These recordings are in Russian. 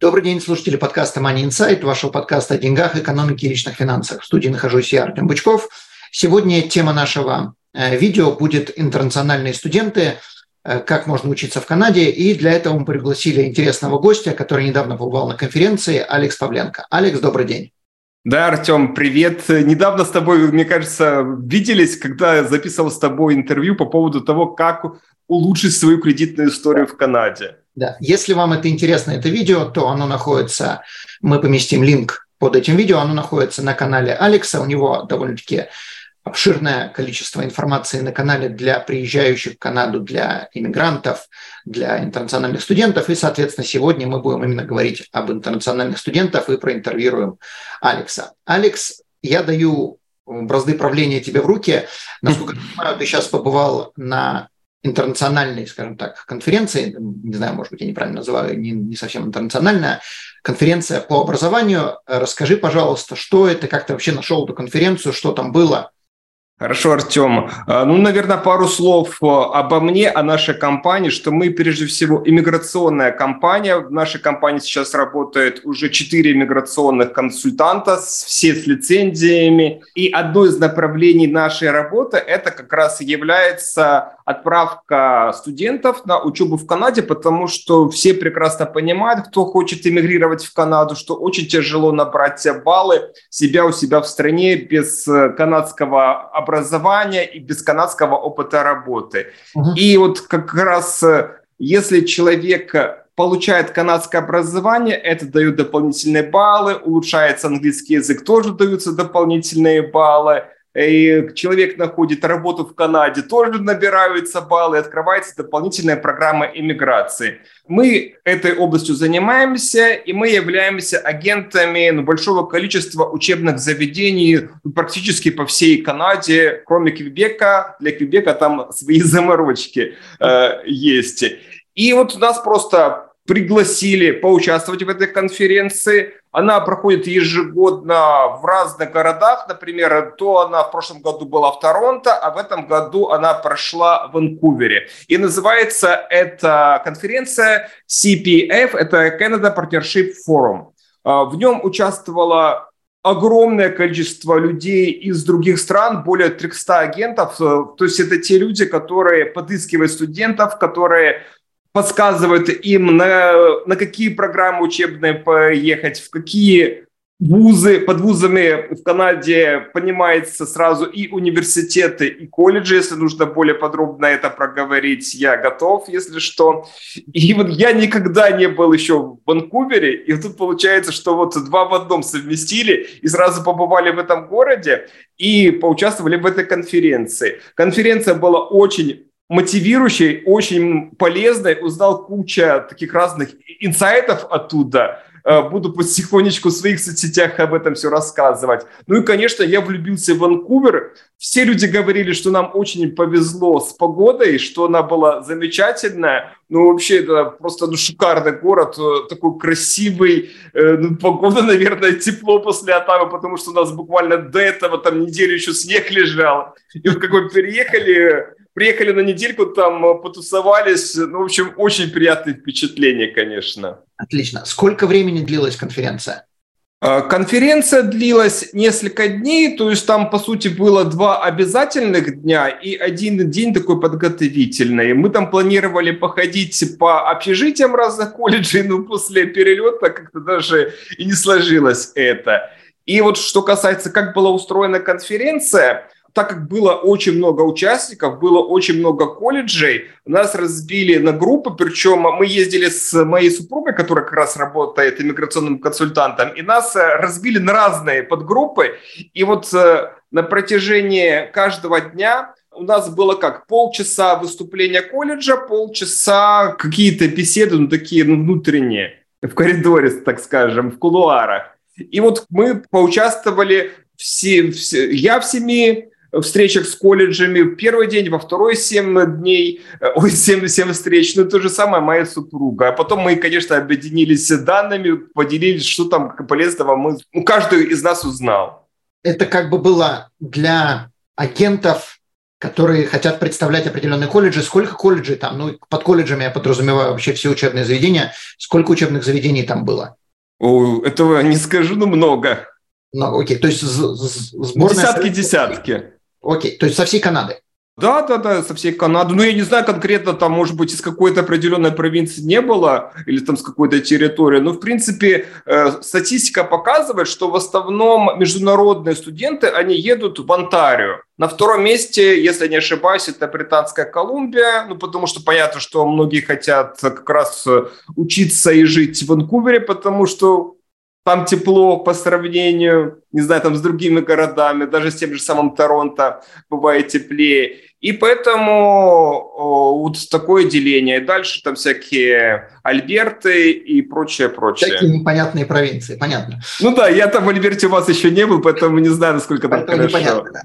Добрый день, слушатели подкаста Money Insight, вашего подкаста о деньгах, экономике и личных финансах. В студии нахожусь я, Артем Бычков. Сегодня тема нашего э, видео будет «Интернациональные студенты. Э, как можно учиться в Канаде». И для этого мы пригласили интересного гостя, который недавно побывал на конференции, Алекс Павленко. Алекс, добрый день. Да, Артем, привет. Недавно с тобой, мне кажется, виделись, когда записывал с тобой интервью по поводу того, как улучшить свою кредитную историю в Канаде. Да. Если вам это интересно, это видео, то оно находится, мы поместим линк под этим видео, оно находится на канале Алекса, у него довольно-таки обширное количество информации на канале для приезжающих в Канаду, для иммигрантов, для интернациональных студентов. И, соответственно, сегодня мы будем именно говорить об интернациональных студентах и проинтервьюируем Алекса. Алекс, я даю бразды правления тебе в руки. Насколько я понимаю, ты сейчас побывал на интернациональной, скажем так, конференции, не знаю, может быть, я неправильно называю, не, не совсем интернациональная, конференция по образованию. Расскажи, пожалуйста, что это, как ты вообще нашел эту конференцию, что там было, Хорошо, Артем. А, ну, наверное, пару слов э, обо мне, о нашей компании, что мы, прежде всего, иммиграционная компания. В нашей компании сейчас работает уже четыре иммиграционных консультанта, все с лицензиями. И одно из направлений нашей работы – это как раз является отправка студентов на учебу в Канаде, потому что все прекрасно понимают, кто хочет эмигрировать в Канаду, что очень тяжело набрать баллы себя у себя в стране без э, канадского образования и без канадского опыта работы. Угу. И вот как раз э, если человек получает канадское образование, это дает дополнительные баллы, улучшается английский язык, тоже даются дополнительные баллы – человек находит работу в Канаде, тоже набираются баллы, открывается дополнительная программа иммиграции. Мы этой областью занимаемся, и мы являемся агентами ну, большого количества учебных заведений практически по всей Канаде, кроме Квебека. Для Квебека там свои заморочки э, есть. И вот у нас просто пригласили поучаствовать в этой конференции. Она проходит ежегодно в разных городах. Например, то она в прошлом году была в Торонто, а в этом году она прошла в Ванкувере. И называется эта конференция CPF, это Canada Partnership Forum. А, в нем участвовало огромное количество людей из других стран, более 300 агентов. То есть это те люди, которые подыскивают студентов, которые подсказывают им, на, на какие программы учебные поехать, в какие вузы, под вузами в Канаде понимается сразу и университеты, и колледжи, если нужно более подробно это проговорить, я готов, если что. И вот я никогда не был еще в Ванкувере, и тут получается, что вот два в одном совместили и сразу побывали в этом городе и поучаствовали в этой конференции. Конференция была очень мотивирующей, очень полезной, узнал куча таких разных инсайтов оттуда. Э, буду потихонечку в своих соцсетях об этом все рассказывать. Ну и, конечно, я влюбился в Ванкувер. Все люди говорили, что нам очень повезло с погодой, что она была замечательная. Ну, вообще, это просто ну, шикарный город, э, такой красивый. Э, ну, погода, наверное, тепло после Атавы, потому что у нас буквально до этого там неделю еще снег лежал. И вот как мы переехали, приехали на недельку, там э, потусовались. Ну, в общем, очень приятные впечатления, конечно. Отлично. Сколько времени длилась конференция? А, конференция длилась несколько дней, то есть там, по сути, было два обязательных дня и один день такой подготовительный. Мы там планировали походить по общежитиям разных колледжей, но после перелета как-то даже и не сложилось это. И вот что касается, как была устроена конференция – так как было очень много участников, было очень много колледжей, нас разбили на группы, причем мы ездили с моей супругой, которая как раз работает иммиграционным консультантом, и нас э, разбили на разные подгруппы, и вот э, на протяжении каждого дня у нас было как полчаса выступления колледжа, полчаса какие-то беседы, ну такие ну, внутренние. в коридоре, так скажем, в кулуарах. И вот мы поучаствовали все, все я в семи встречах с колледжами первый день, во второй семь дней, э, ой, семь 7 встреч, ну то же самое моя супруга. А потом мы, конечно, объединились данными, поделились, что там полезного мы, ну, каждый из нас узнал. Это как бы было для агентов которые хотят представлять определенные колледжи. Сколько колледжей там? Ну, под колледжами я подразумеваю вообще все учебные заведения. Сколько учебных заведений там было? О, этого не скажу, но много. Ну, окей, то есть сборная... Десятки-десятки. Окей, то есть со всей Канады. Да, да, да, со всей Канады. Ну, я не знаю конкретно, там, может быть, из какой-то определенной провинции не было, или там с какой-то территории, но, в принципе, э, статистика показывает, что в основном международные студенты, они едут в Онтарио. На втором месте, если не ошибаюсь, это Британская Колумбия, ну, потому что понятно, что многие хотят как раз учиться и жить в Ванкувере, потому что там тепло по сравнению, не знаю, там с другими городами, даже с тем же самым Торонто бывает теплее. И поэтому вот такое деление. И дальше там всякие Альберты и прочее, прочее. Всякие непонятные провинции, понятно. Ну да, я там в Альберте у вас еще не был, поэтому не знаю, насколько там поэтому хорошо. Непонятно, да.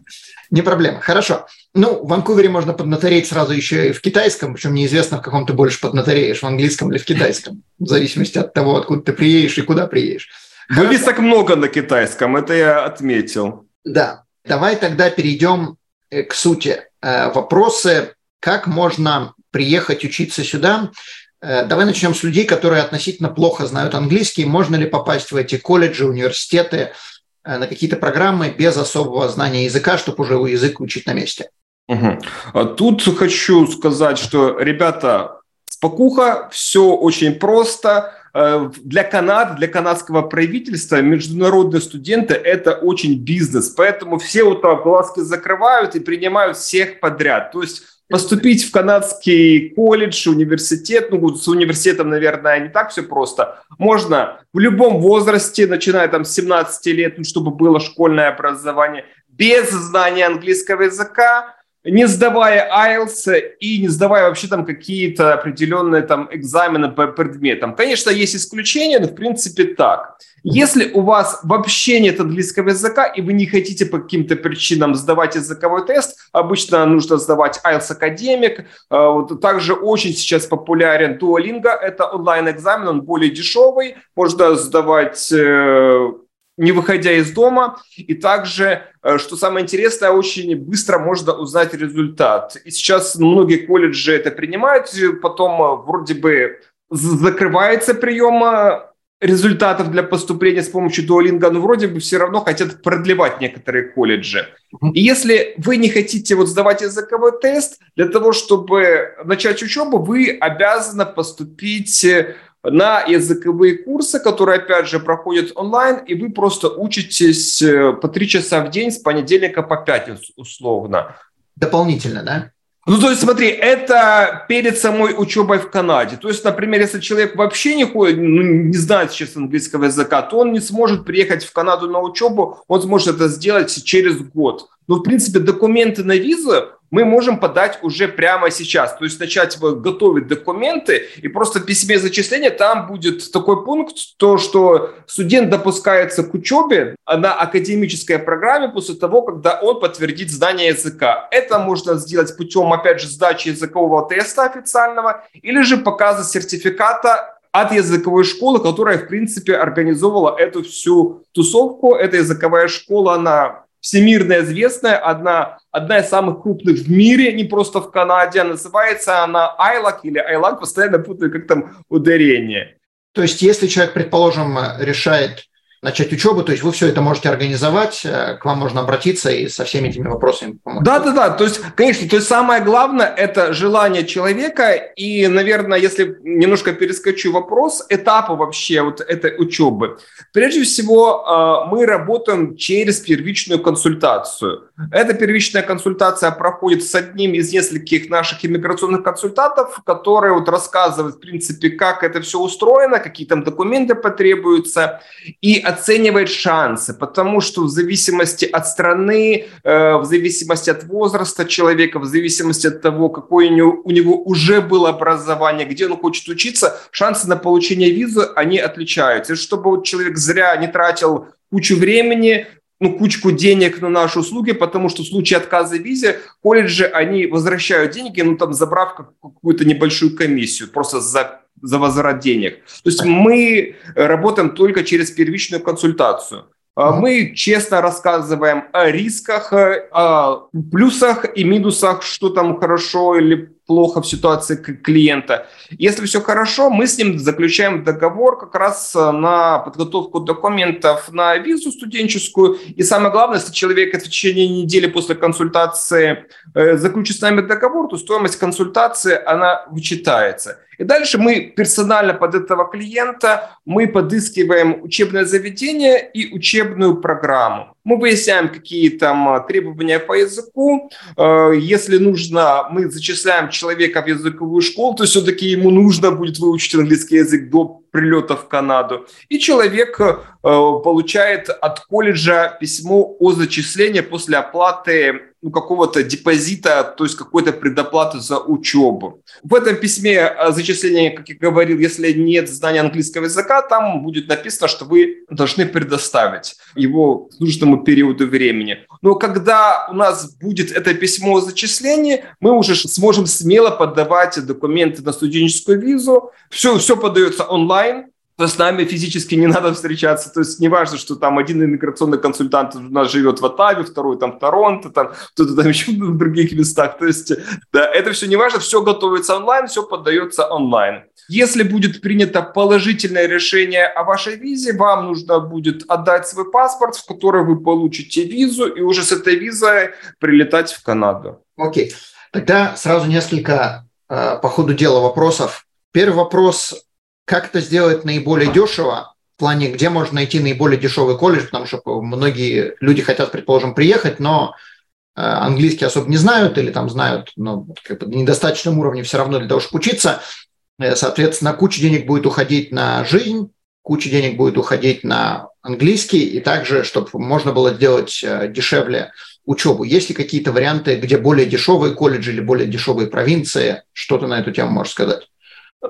Не проблема. Хорошо. Ну, в Ванкувере можно поднатореть сразу еще и в китайском, причем неизвестно, в каком ты больше поднатореешь, в английском или в китайском, в зависимости от того, откуда ты приедешь и куда приедешь. Вывесок много на китайском, это я отметил. Да. Давай тогда перейдем э, к сути. Э, вопросы, как можно приехать учиться сюда. Э, давай начнем с людей, которые относительно плохо знают английский. Можно ли попасть в эти колледжи, университеты, на какие-то программы без особого знания языка, чтобы уже язык учить на месте? Угу. Тут хочу сказать, что, ребята, спокуха, все очень просто для Канады, для канадского правительства международные студенты – это очень бизнес, поэтому все вот так глазки закрывают и принимают всех подряд. То есть поступить в канадский колледж, университет, ну, с университетом, наверное, не так все просто. Можно в любом возрасте, начиная там с 17 лет, ну, чтобы было школьное образование, без знания английского языка, не сдавая IELTS и не сдавая вообще там какие-то определенные там экзамены по предметам. Конечно, есть исключения, но в принципе так. Если у вас вообще нет английского языка, и вы не хотите по каким-то причинам сдавать языковой тест, обычно нужно сдавать IELTS академик. А, вот также очень сейчас популярен Duolingo, это онлайн-экзамен, он более дешевый, можно сдавать э, не выходя из дома. И также, э, что самое интересное, очень быстро можно узнать результат. И сейчас многие колледжи это принимают, потом э, вроде бы закрывается прием э, результатов для поступления с помощью Duolingo, но вроде бы все равно хотят продлевать некоторые колледжи. И если вы не хотите вот сдавать языковой тест, для того, чтобы начать учебу, вы обязаны поступить на языковые курсы, которые, опять же, проходят онлайн, и вы просто учитесь э, по три часа в день с понедельника по пятницу, условно. Дополнительно, да? Ну, то есть, смотри, это перед самой учебой в Канаде. То есть, например, если человек вообще не ходит, ну, не знает сейчас английского языка, то он не сможет приехать в Канаду на учебу, он сможет это сделать через год. Но, в принципе, документы на визу мы можем подать уже прямо сейчас. То есть начать готовить документы и просто в письме зачисления там будет такой пункт, то, что студент допускается к учебе на академической программе после того, когда он подтвердит знание языка. Это можно сделать путем, опять же, сдачи языкового теста официального или же показа сертификата от языковой школы, которая, в принципе, организовывала эту всю тусовку. Эта языковая школа, она всемирно известная, одна, одна из самых крупных в мире, не просто в Канаде. Называется она ILAC или ILAC, постоянно путаю, как там ударение. То есть, если человек, предположим, решает начать учебу, то есть вы все это можете организовать, э, к вам можно обратиться и со всеми этими вопросами помочь. Да, да, да. То есть, конечно, то есть самое главное это желание человека. И, наверное, если немножко перескочу вопрос, этапы вообще вот этой учебы. Прежде всего, э, мы работаем через первичную консультацию. Эта первичная консультация проходит с одним из нескольких наших иммиграционных консультантов, которые вот рассказывают, в принципе, как это все устроено, какие там документы потребуются. И оценивает шансы, потому что в зависимости от страны, э, в зависимости от возраста человека, в зависимости от того, какое у него, уже было образование, где он хочет учиться, шансы на получение визы, они отличаются. И чтобы вот человек зря не тратил кучу времени, ну, кучку денег на наши услуги, потому что в случае отказа визе колледжи, они возвращают деньги, ну, там, забрав какую-то небольшую комиссию, просто за, за возврат денег. То есть мы работаем только через первичную консультацию. А мы честно рассказываем о рисках, о плюсах и минусах, что там хорошо или плохо в ситуации клиента. Если все хорошо, мы с ним заключаем договор как раз на подготовку документов на визу студенческую. И самое главное, если человек в течение недели после консультации э, заключит с нами договор, то стоимость консультации, она вычитается. И дальше мы персонально под этого клиента мы подыскиваем учебное заведение и учебную программу. Мы выясняем, какие там а, требования по языку. Э, если нужно, мы зачисляем человека в языковую школу, то все-таки ему нужно будет выучить английский язык до прилета в Канаду. И человек э, получает от колледжа письмо о зачислении после оплаты ну, какого-то депозита, то есть какой-то предоплаты за учебу. В этом письме о зачислении, как я говорил, если нет знания английского языка, там будет написано, что вы должны предоставить его нужному периоду времени. Но когда у нас будет это письмо о зачислении, мы уже сможем смело подавать документы на студенческую визу. Все, все подается онлайн, с нами физически не надо встречаться. То есть не важно, что там один иммиграционный консультант у нас живет в Оттаве, второй там в Торонто, там кто-то там еще в других местах. То есть да, это все не важно, все готовится онлайн, все поддается онлайн. Если будет принято положительное решение о вашей визе, вам нужно будет отдать свой паспорт, в который вы получите визу, и уже с этой визой прилетать в Канаду. Окей. Okay. Тогда сразу несколько э, по ходу дела вопросов. Первый вопрос как это сделать наиболее дешево, в плане, где можно найти наиболее дешевый колледж, потому что многие люди хотят, предположим, приехать, но э, английский особо не знают или там знают, но как бы на недостаточном уровне все равно для того, чтобы учиться. Э, соответственно, куча денег будет уходить на жизнь, куча денег будет уходить на английский, и также, чтобы можно было сделать э, дешевле учебу. Есть ли какие-то варианты, где более дешевые колледжи или более дешевые провинции? Что ты на эту тему можешь сказать?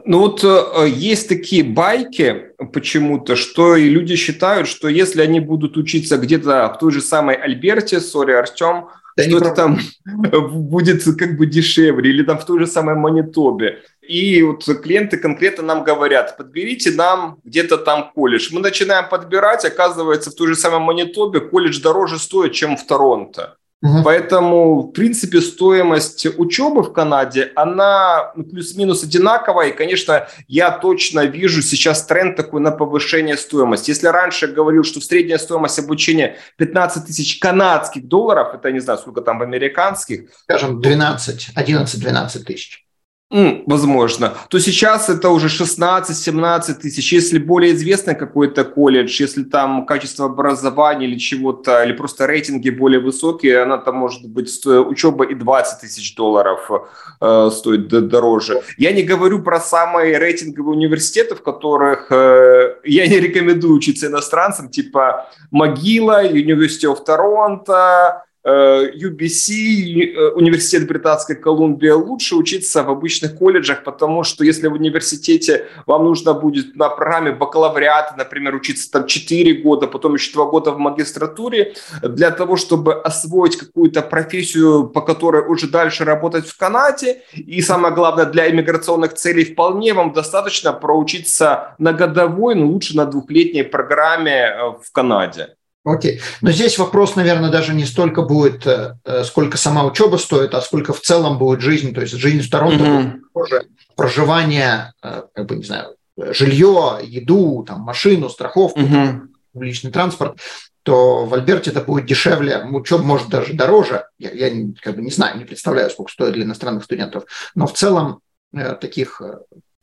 Ну вот э, есть такие байки почему-то, что и люди считают, что если они будут учиться где-то в той же самой Альберте, сори, Артем, да что-то там будет как бы дешевле, или там в той же самой Манитобе. И вот клиенты конкретно нам говорят, подберите нам где-то там колледж. Мы начинаем подбирать, оказывается, в той же самой Манитобе колледж дороже стоит, чем в Торонто. Угу. Поэтому, в принципе, стоимость учебы в Канаде, она ну, плюс-минус одинаковая. И, конечно, я точно вижу сейчас тренд такой на повышение стоимости. Если раньше говорил, что средняя стоимость обучения 15 тысяч канадских долларов, это не знаю, сколько там в американских. Скажем, 12, 11-12 тысяч возможно, то сейчас это уже 16-17 тысяч. Если более известный какой-то колледж, если там качество образования или чего-то, или просто рейтинги более высокие, она там может быть учеба и 20 тысяч долларов э, стоит дороже. Я не говорю про самые рейтинговые университеты, в которых э, я не рекомендую учиться иностранцам, типа Могила, University of Toronto, UBC, э, Университет Британской Колумбии, лучше учиться в обычных колледжах, потому что если в университете вам нужно будет на программе бакалавриата, например, учиться там 4 года, потом еще 2 года в магистратуре, для того, чтобы освоить какую-то профессию, по которой уже дальше работать в Канаде, и самое главное, для иммиграционных целей вполне вам достаточно проучиться на годовой, но лучше на двухлетней программе э, в Канаде. Окей. Но здесь вопрос, наверное, даже не столько будет, э, э, сколько сама учеба стоит, а сколько в целом будет жизнь. То есть жизнь в Торонто mm-hmm. тоже проживание, э, как бы, не знаю, жилье, еду, там, машину, страховку, mm-hmm. личный транспорт то в Альберте это будет дешевле, учеба может даже дороже. Я, я как бы не знаю, не представляю, сколько стоит для иностранных студентов. Но в целом таких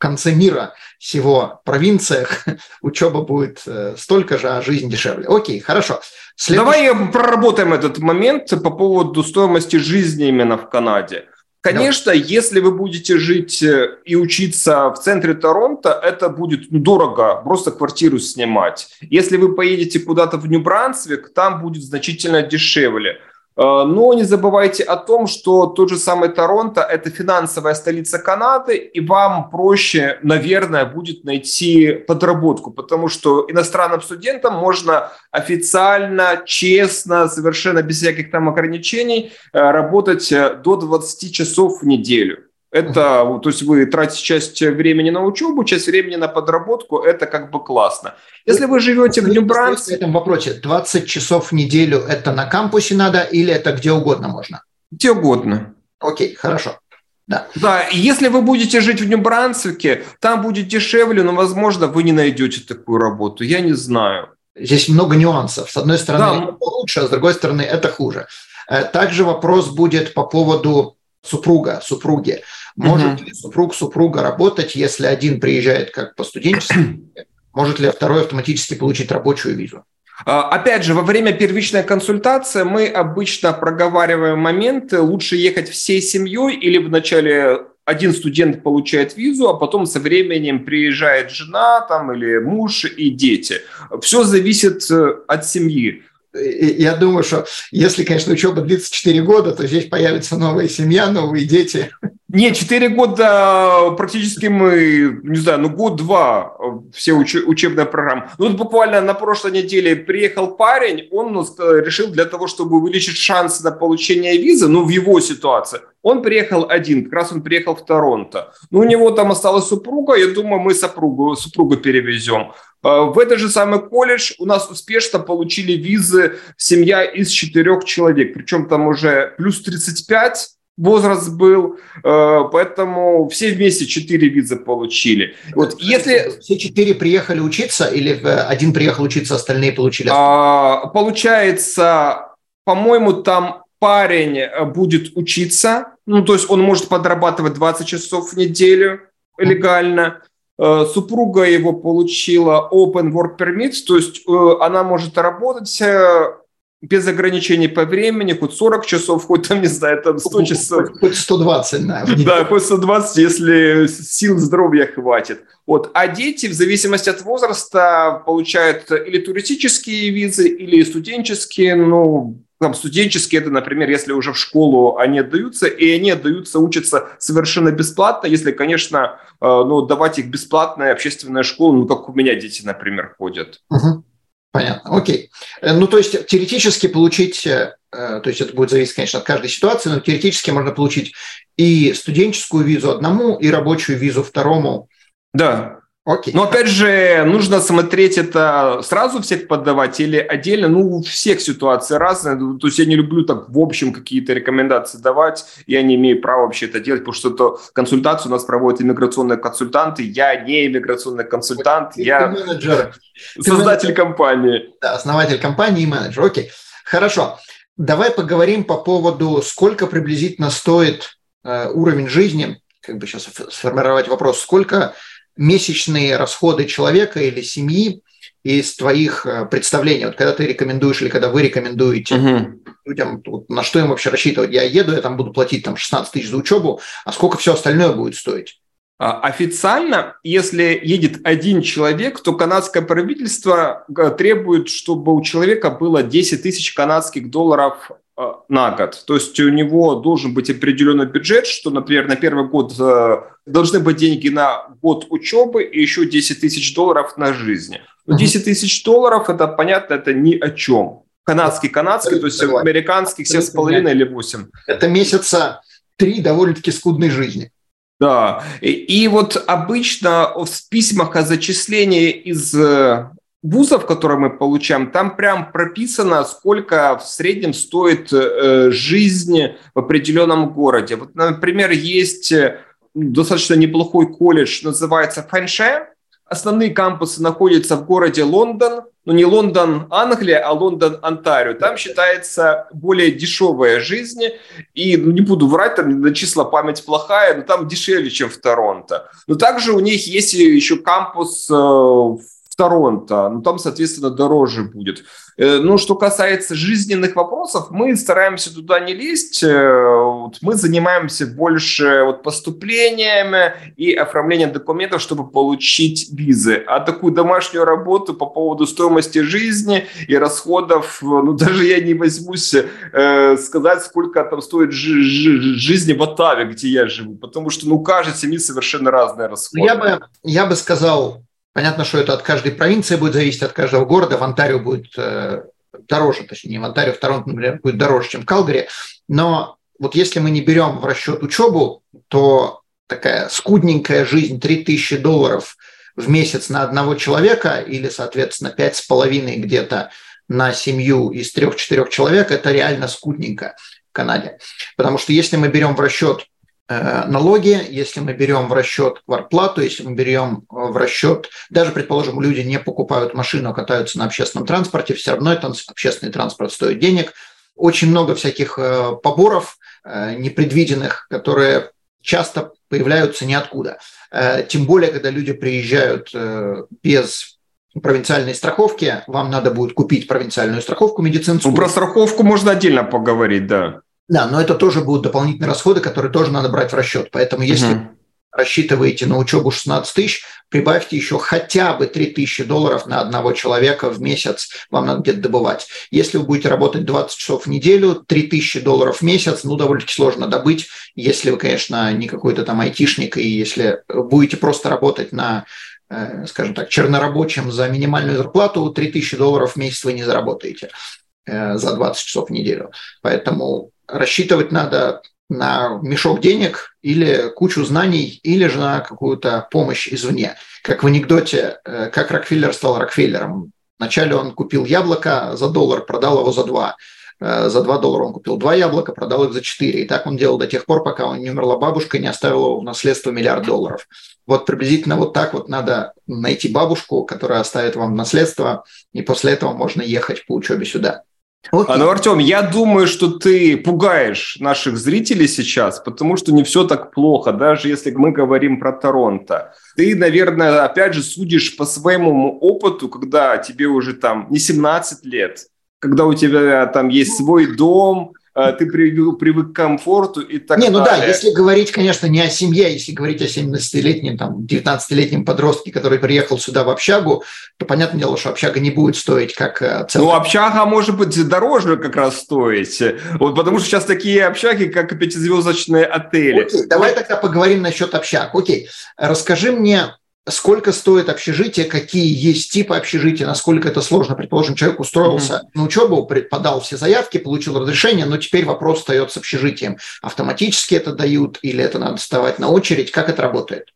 конце мира, всего провинциях, учеба будет э, столько же, а жизнь дешевле. Окей, хорошо. Следующий... Давай проработаем этот момент по поводу стоимости жизни именно в Канаде. Конечно, да. если вы будете жить э, и учиться в центре Торонто, это будет ну, дорого, просто квартиру снимать. Если вы поедете куда-то в Нью-Брансвик, там будет значительно дешевле. Э, но не забывайте о том, что тот же самый Торонто – это финансовая столица Канады, и вам проще, наверное, будет найти подработку, потому что иностранным студентам можно официально, честно, совершенно без всяких там ограничений э, работать э, до 20 часов в неделю. Это, то есть вы тратите часть времени на учебу, часть времени на подработку, это как бы классно. Если вы живете в Нью-Брансвике... В этом вопросе 20 часов в неделю это на кампусе надо или это где угодно можно? Где угодно. Окей, хорошо. Да. да, если вы будете жить в Нью-Брансвике, там будет дешевле, но, возможно, вы не найдете такую работу. Я не знаю. Здесь много нюансов. С одной стороны, да. это лучше, а с другой стороны, это хуже. Э, также вопрос будет по поводу супруга, супруги. Может угу. ли супруг супруга работать, если один приезжает как по студенчеству? Может ли второй автоматически получить рабочую визу? А, опять же, во время первичной консультации мы обычно проговариваем моменты, лучше ехать всей семьей или вначале один студент получает визу, а потом со временем приезжает жена там, или муж и дети. Все зависит э, от семьи я думаю, что если, конечно, учеба длится 4 года, то здесь появится новая семья, новые дети. Не, 4 года практически мы, не знаю, ну год-два все уч- учебная программа. Ну вот буквально на прошлой неделе приехал парень, он решил для того, чтобы увеличить шансы на получение визы, ну в его ситуации, он приехал один, как раз он приехал в Торонто. Ну у него там осталась супруга, я думаю, мы супругу, супругу перевезем. А, в этот же самый колледж у нас успешно получили визы семья из четырех человек, причем там уже плюс 35 возраст был, а, поэтому все вместе четыре визы получили. Вот если все четыре приехали учиться или один приехал учиться, остальные получили? А, получается, по-моему, там парень будет учиться, ну то есть он может подрабатывать 20 часов в неделю легально. Э, супруга его получила Open Work Permit, то есть э, она может работать э, без ограничений по времени, хоть 40 часов, хоть там, не знаю, там 100 часов. Хоть 120, да. Да, хоть 120, если сил здоровья хватит. Вот. А дети, в зависимости от возраста, получают или туристические визы, или студенческие, ну, там студенческие, это, например, если уже в школу они отдаются, и они отдаются, учатся совершенно бесплатно, если, конечно, э, ну, давать их бесплатная общественная школа, ну, как у меня дети, например, ходят. Угу. Понятно, окей. Э, ну, то есть теоретически получить, э, то есть это будет зависеть, конечно, от каждой ситуации, но теоретически можно получить и студенческую визу одному, и рабочую визу второму. Да. Окей. Но опять же, нужно смотреть это сразу всех подавать или отдельно. Ну, у всех ситуации разные. То есть я не люблю так в общем какие-то рекомендации давать. Я не имею права вообще это делать, потому что это консультацию у нас проводят иммиграционные консультанты. Я не иммиграционный консультант, Ты я менеджер. создатель менеджер. компании. Да, основатель компании и менеджер. Окей, хорошо. Давай поговорим по поводу, сколько приблизительно стоит э, уровень жизни. Как бы сейчас сформировать вопрос, сколько месячные расходы человека или семьи из твоих э, представлений, вот когда ты рекомендуешь или когда вы рекомендуете угу. людям, вот, на что им вообще рассчитывать? Я еду, я там буду платить там 16 тысяч за учебу, а сколько все остальное будет стоить? А, официально, если едет один человек, то канадское правительство э, требует, чтобы у человека было 10 тысяч канадских долларов на год. То есть у него должен быть определенный бюджет, что, например, на первый год э, должны быть деньги на год учебы и еще 10 тысяч долларов на жизнь. Но 10 тысяч долларов, это понятно, это ни о чем. Канадский, канадский, то есть американских 7,5 или 8. Это месяца три довольно-таки скудной жизни. Да, и, и вот обычно в письмах о зачислении из э, вузов, которые мы получаем, там прям прописано, сколько в среднем стоит э, жизнь в определенном городе. Вот, например, есть э, достаточно неплохой колледж, называется Фэнше. Основные кампусы находятся в городе Лондон, ну не Лондон, Англия, а Лондон, Онтарио. Там считается более дешевая жизнь, и ну, не буду врать, там на числа память плохая, но там дешевле, чем в Торонто. Но также у них есть еще кампус э, в Торонто, ну там, соответственно, дороже будет. Э, ну, что касается жизненных вопросов, мы стараемся туда не лезть. Э, мы занимаемся больше вот поступлениями и оформлением документов, чтобы получить визы. А такую домашнюю работу по поводу стоимости жизни и расходов, ну, даже я не возьмусь э, сказать, сколько там стоит жизни в Оттаве, где я живу, потому что, ну, каждой семьи совершенно разные расходы. Я бы, я бы сказал, Понятно, что это от каждой провинции будет зависеть, от каждого города. В Онтарио будет э, дороже, точнее, не в Онтарио, в Торонто, например, будет дороже, чем в Калгари. Но вот если мы не берем в расчет учебу, то такая скудненькая жизнь 3000 долларов в месяц на одного человека или, соответственно, пять с половиной где-то на семью из трех-четырех человек, это реально скудненько в Канаде. Потому что если мы берем в расчет налоги, если мы берем в расчет квартплату, если мы берем э, в расчет, даже, предположим, люди не покупают машину, а катаются на общественном транспорте, все равно это общественный транспорт стоит денег. Очень много всяких э, поборов непредвиденных, которые часто появляются ниоткуда. Тем более, когда люди приезжают без провинциальной страховки, вам надо будет купить провинциальную страховку медицинскую. Ну, про страховку можно отдельно поговорить, да. Да, но это тоже будут дополнительные расходы, которые тоже надо брать в расчет. Поэтому если угу. рассчитываете на учебу 16 тысяч, прибавьте еще хотя бы 3 тысячи долларов на одного человека в месяц вам надо где-то добывать. Если вы будете работать 20 часов в неделю, 3 тысячи долларов в месяц, ну, довольно-таки сложно добыть, если вы, конечно, не какой-то там айтишник, и если будете просто работать на э, скажем так, чернорабочим за минимальную зарплату, 3000 долларов в месяц вы не заработаете э, за 20 часов в неделю. Поэтому рассчитывать надо на мешок денег или кучу знаний, или же на какую-то помощь извне. Как в анекдоте, э, как Рокфеллер стал Рокфеллером. Вначале он купил яблоко за доллар, продал его за два. Э, за два доллара он купил два яблока, продал их за четыре. И так он делал до тех пор, пока он не умерла бабушка и не оставила в наследство миллиард долларов. Вот приблизительно вот так вот надо найти бабушку, которая оставит вам наследство, и после этого можно ехать по учебе сюда. Окей. Ну, Артем, я думаю, что ты пугаешь наших зрителей сейчас, потому что не все так плохо, даже если мы говорим про Торонто. Ты, наверное, опять же судишь по своему опыту, когда тебе уже там не 17 лет, когда у тебя там есть свой дом, а, ты привык, к комфорту и так не, далее. ну да, если говорить, конечно, не о семье, а если говорить о 17-летнем, там, 19-летнем подростке, который приехал сюда в общагу, то понятное дело, что общага не будет стоить как э, целый. Ну, общага может быть дороже как раз стоить, вот потому что сейчас такие общаги, как пятизвездочные отели. Окей, давай тогда поговорим насчет общаг. Окей, расскажи мне, сколько стоит общежитие, какие есть типы общежития, насколько это сложно. Предположим, человек устроился mm-hmm. на учебу, подал все заявки, получил разрешение, но теперь вопрос встает с общежитием. Автоматически это дают или это надо вставать на очередь? Как это работает?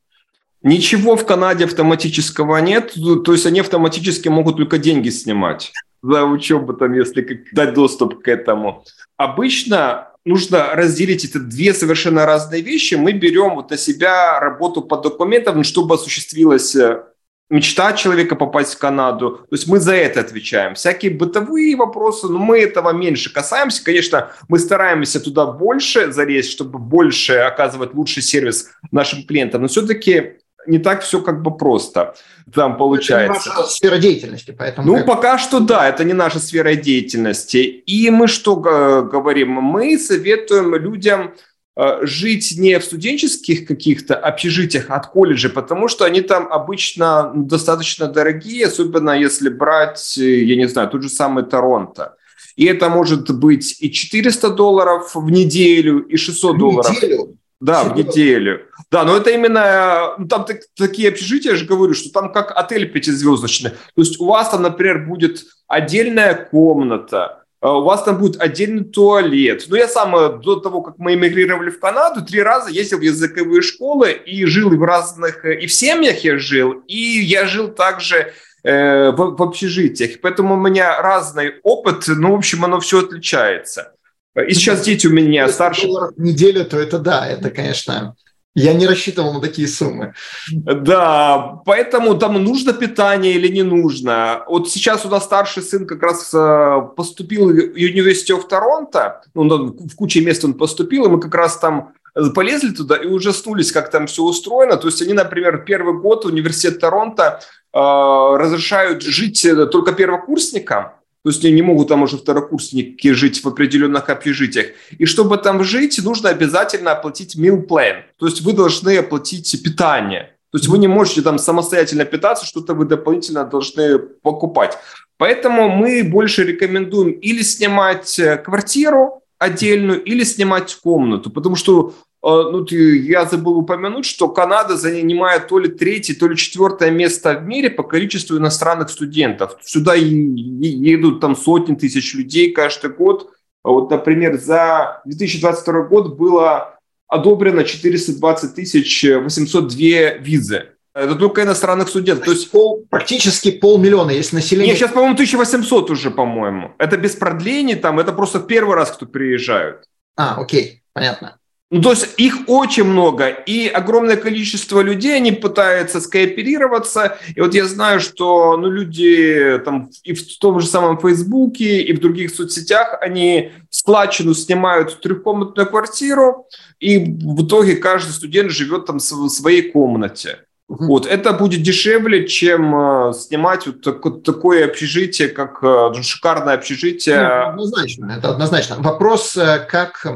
Ничего в Канаде автоматического нет, то есть они автоматически могут только деньги снимать за учебу, там, если дать доступ к этому. Обычно нужно разделить это две совершенно разные вещи. Мы берем вот на себя работу по документам, чтобы осуществилась э, мечта человека попасть в Канаду. То есть мы за это отвечаем. Всякие бытовые вопросы, но мы этого меньше касаемся. Конечно, мы стараемся туда больше залезть, чтобы больше оказывать лучший сервис нашим клиентам. Но все-таки не так все как бы просто там получается. Это не сфера деятельности, поэтому... Ну, пока что да, это не наша сфера деятельности. И мы что говорим? Мы советуем людям э, жить не в студенческих каких-то общежитиях от колледжа, потому что они там обычно достаточно дорогие, особенно если брать, я не знаю, тот же самый Торонто. И это может быть и 400 долларов в неделю, и 600 в долларов. Неделю? Да, в неделю. Да, но это именно, ну, там так, такие общежития, я же говорю, что там как отель пятизвездочный. То есть у вас там, например, будет отдельная комната, а у вас там будет отдельный туалет. Ну, я сам э, до того, как мы эмигрировали в Канаду, три раза ездил в языковые школы и жил в разных, э, и в семьях я жил, и я жил также э, в, в общежитиях. Поэтому у меня разный опыт, ну, в общем, оно все отличается. И сейчас дети у меня старше. неделю, то это да, это, конечно, я не рассчитывал на такие суммы. Да, поэтому там нужно питание или не нужно. Вот сейчас у нас старший сын как раз э, поступил в университет в Торонто, ну, в куче мест он поступил, и мы как раз там полезли туда и ужаснулись, как там все устроено. То есть они, например, первый год университет Торонто э, разрешают жить только первокурсникам, то есть они не могут там уже второкурсники жить в определенных общежитиях. И чтобы там жить, нужно обязательно оплатить meal plan. То есть вы должны оплатить питание. То есть вы не можете там самостоятельно питаться, что-то вы дополнительно должны покупать. Поэтому мы больше рекомендуем или снимать э, квартиру отдельную, или снимать комнату, потому что э, ну, я забыл упомянуть, что Канада занимает то ли третье, то ли четвертое место в мире по количеству иностранных студентов. Сюда едут там сотни тысяч людей каждый год. Вот, например, за 2022 год было одобрено 420 тысяч 802 визы. Это только иностранных студентов. То, То есть пол, практически полмиллиона, если население... Нет, сейчас, по-моему, 1800 уже, по-моему. Это без продлений там, это просто первый раз, кто приезжают. А, окей, понятно. Ну, то есть их очень много, и огромное количество людей, они пытаются скооперироваться. И вот я знаю, что ну, люди там и в том же самом Фейсбуке, и в других соцсетях, они складчину снимают трехкомнатную квартиру, и в итоге каждый студент живет там в своей комнате. Угу. Вот, это будет дешевле, чем э, снимать вот так, такое общежитие, как э, шикарное общежитие. Ну, однозначно, это однозначно. Вопрос, э, как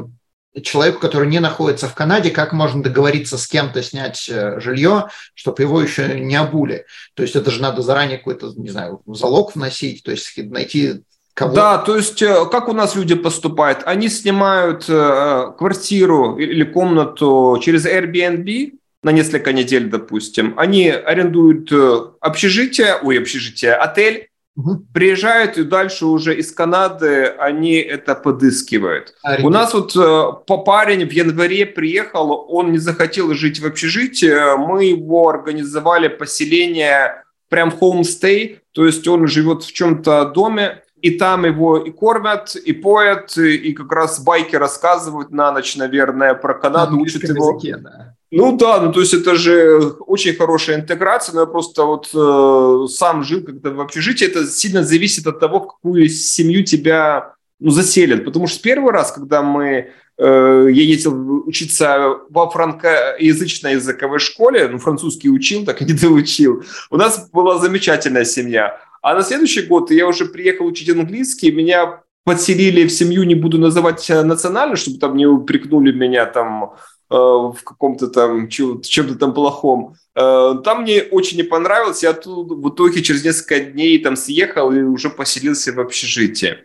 человеку, который не находится в Канаде, как можно договориться с кем-то снять э, жилье, чтобы его еще не обули. То есть это же надо заранее какой-то, не знаю, залог вносить, то есть найти Кого? Да, то есть э, как у нас люди поступают? Они снимают э, квартиру или комнату через Airbnb, на несколько недель, допустим, они арендуют общежитие, ой, общежитие, отель, угу. приезжают и дальше уже из Канады они это подыскивают. Аренду. У нас вот э, по парень в январе приехал, он не захотел жить в общежитии, мы его организовали поселение прям homestay, то есть он живет в чем-то доме, и там его и кормят, и поят, и как раз байки рассказывают на ночь, наверное, про Канаду, учат его. Языке, да. Ну да, ну то есть это же очень хорошая интеграция, но я просто вот э, сам жил когда в общежитии, это сильно зависит от того, в какую семью тебя ну, заселят, потому что первый раз, когда мы э, я ездил учиться во франкоязычной языковой школе, ну, французский учил, так и не доучил. У нас была замечательная семья. А на следующий год я уже приехал учить английский, меня подселили в семью, не буду называть национально, чтобы там не упрекнули меня там Э, в каком-то там чем-то там плохом. Э, там мне очень не понравилось, я тут в итоге через несколько дней там съехал и уже поселился в общежитии.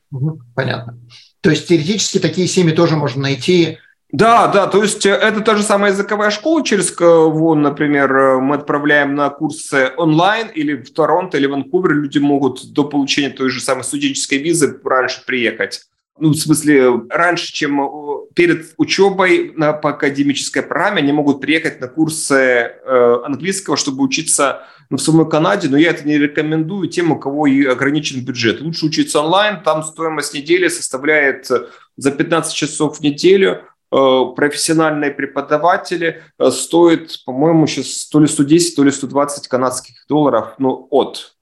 Понятно. То есть теоретически такие семьи тоже можно найти да, да, то есть э, это та же самая языковая школа, через кого, например, мы отправляем на курсы онлайн или в Торонто, или в Ванкувер, люди могут до получения той же самой студенческой визы раньше приехать ну, в смысле, раньше, чем э, перед учебой на, по академической программе, они могут приехать на курсы э, английского, чтобы учиться ну, в самой Канаде, но я это не рекомендую тем, у кого и ограничен бюджет. Лучше учиться онлайн, там стоимость недели составляет э, за 15 часов в неделю, э, профессиональные преподаватели э, стоят, по-моему, сейчас то ли 110, то ли 120 канадских долларов, ну, от.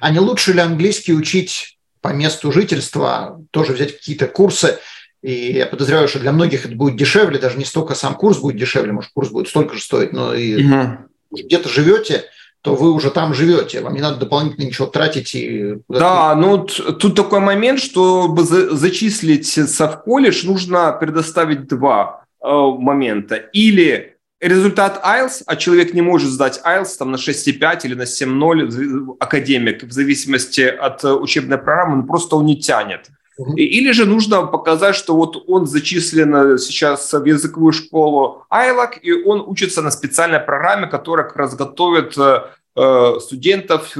А не лучше ли английский учить по месту жительства, тоже взять какие-то курсы. И я подозреваю, что для многих это будет дешевле, даже не столько сам курс будет дешевле, может, курс будет столько же стоить, но и угу. где-то живете, то вы уже там живете, вам не надо дополнительно ничего тратить. И да, ну тут такой момент, чтобы зачислиться в колледж, нужно предоставить два э, момента. Или результат IELTS, а человек не может сдать IELTS там, на 6,5 или на 7,0 академик, в зависимости от э, учебной программы, он просто он не тянет. Или же нужно показать, что вот он зачислен э, сейчас в языковую школу ILAC, и он учится на специальной программе, которая как раз готовит э, студентов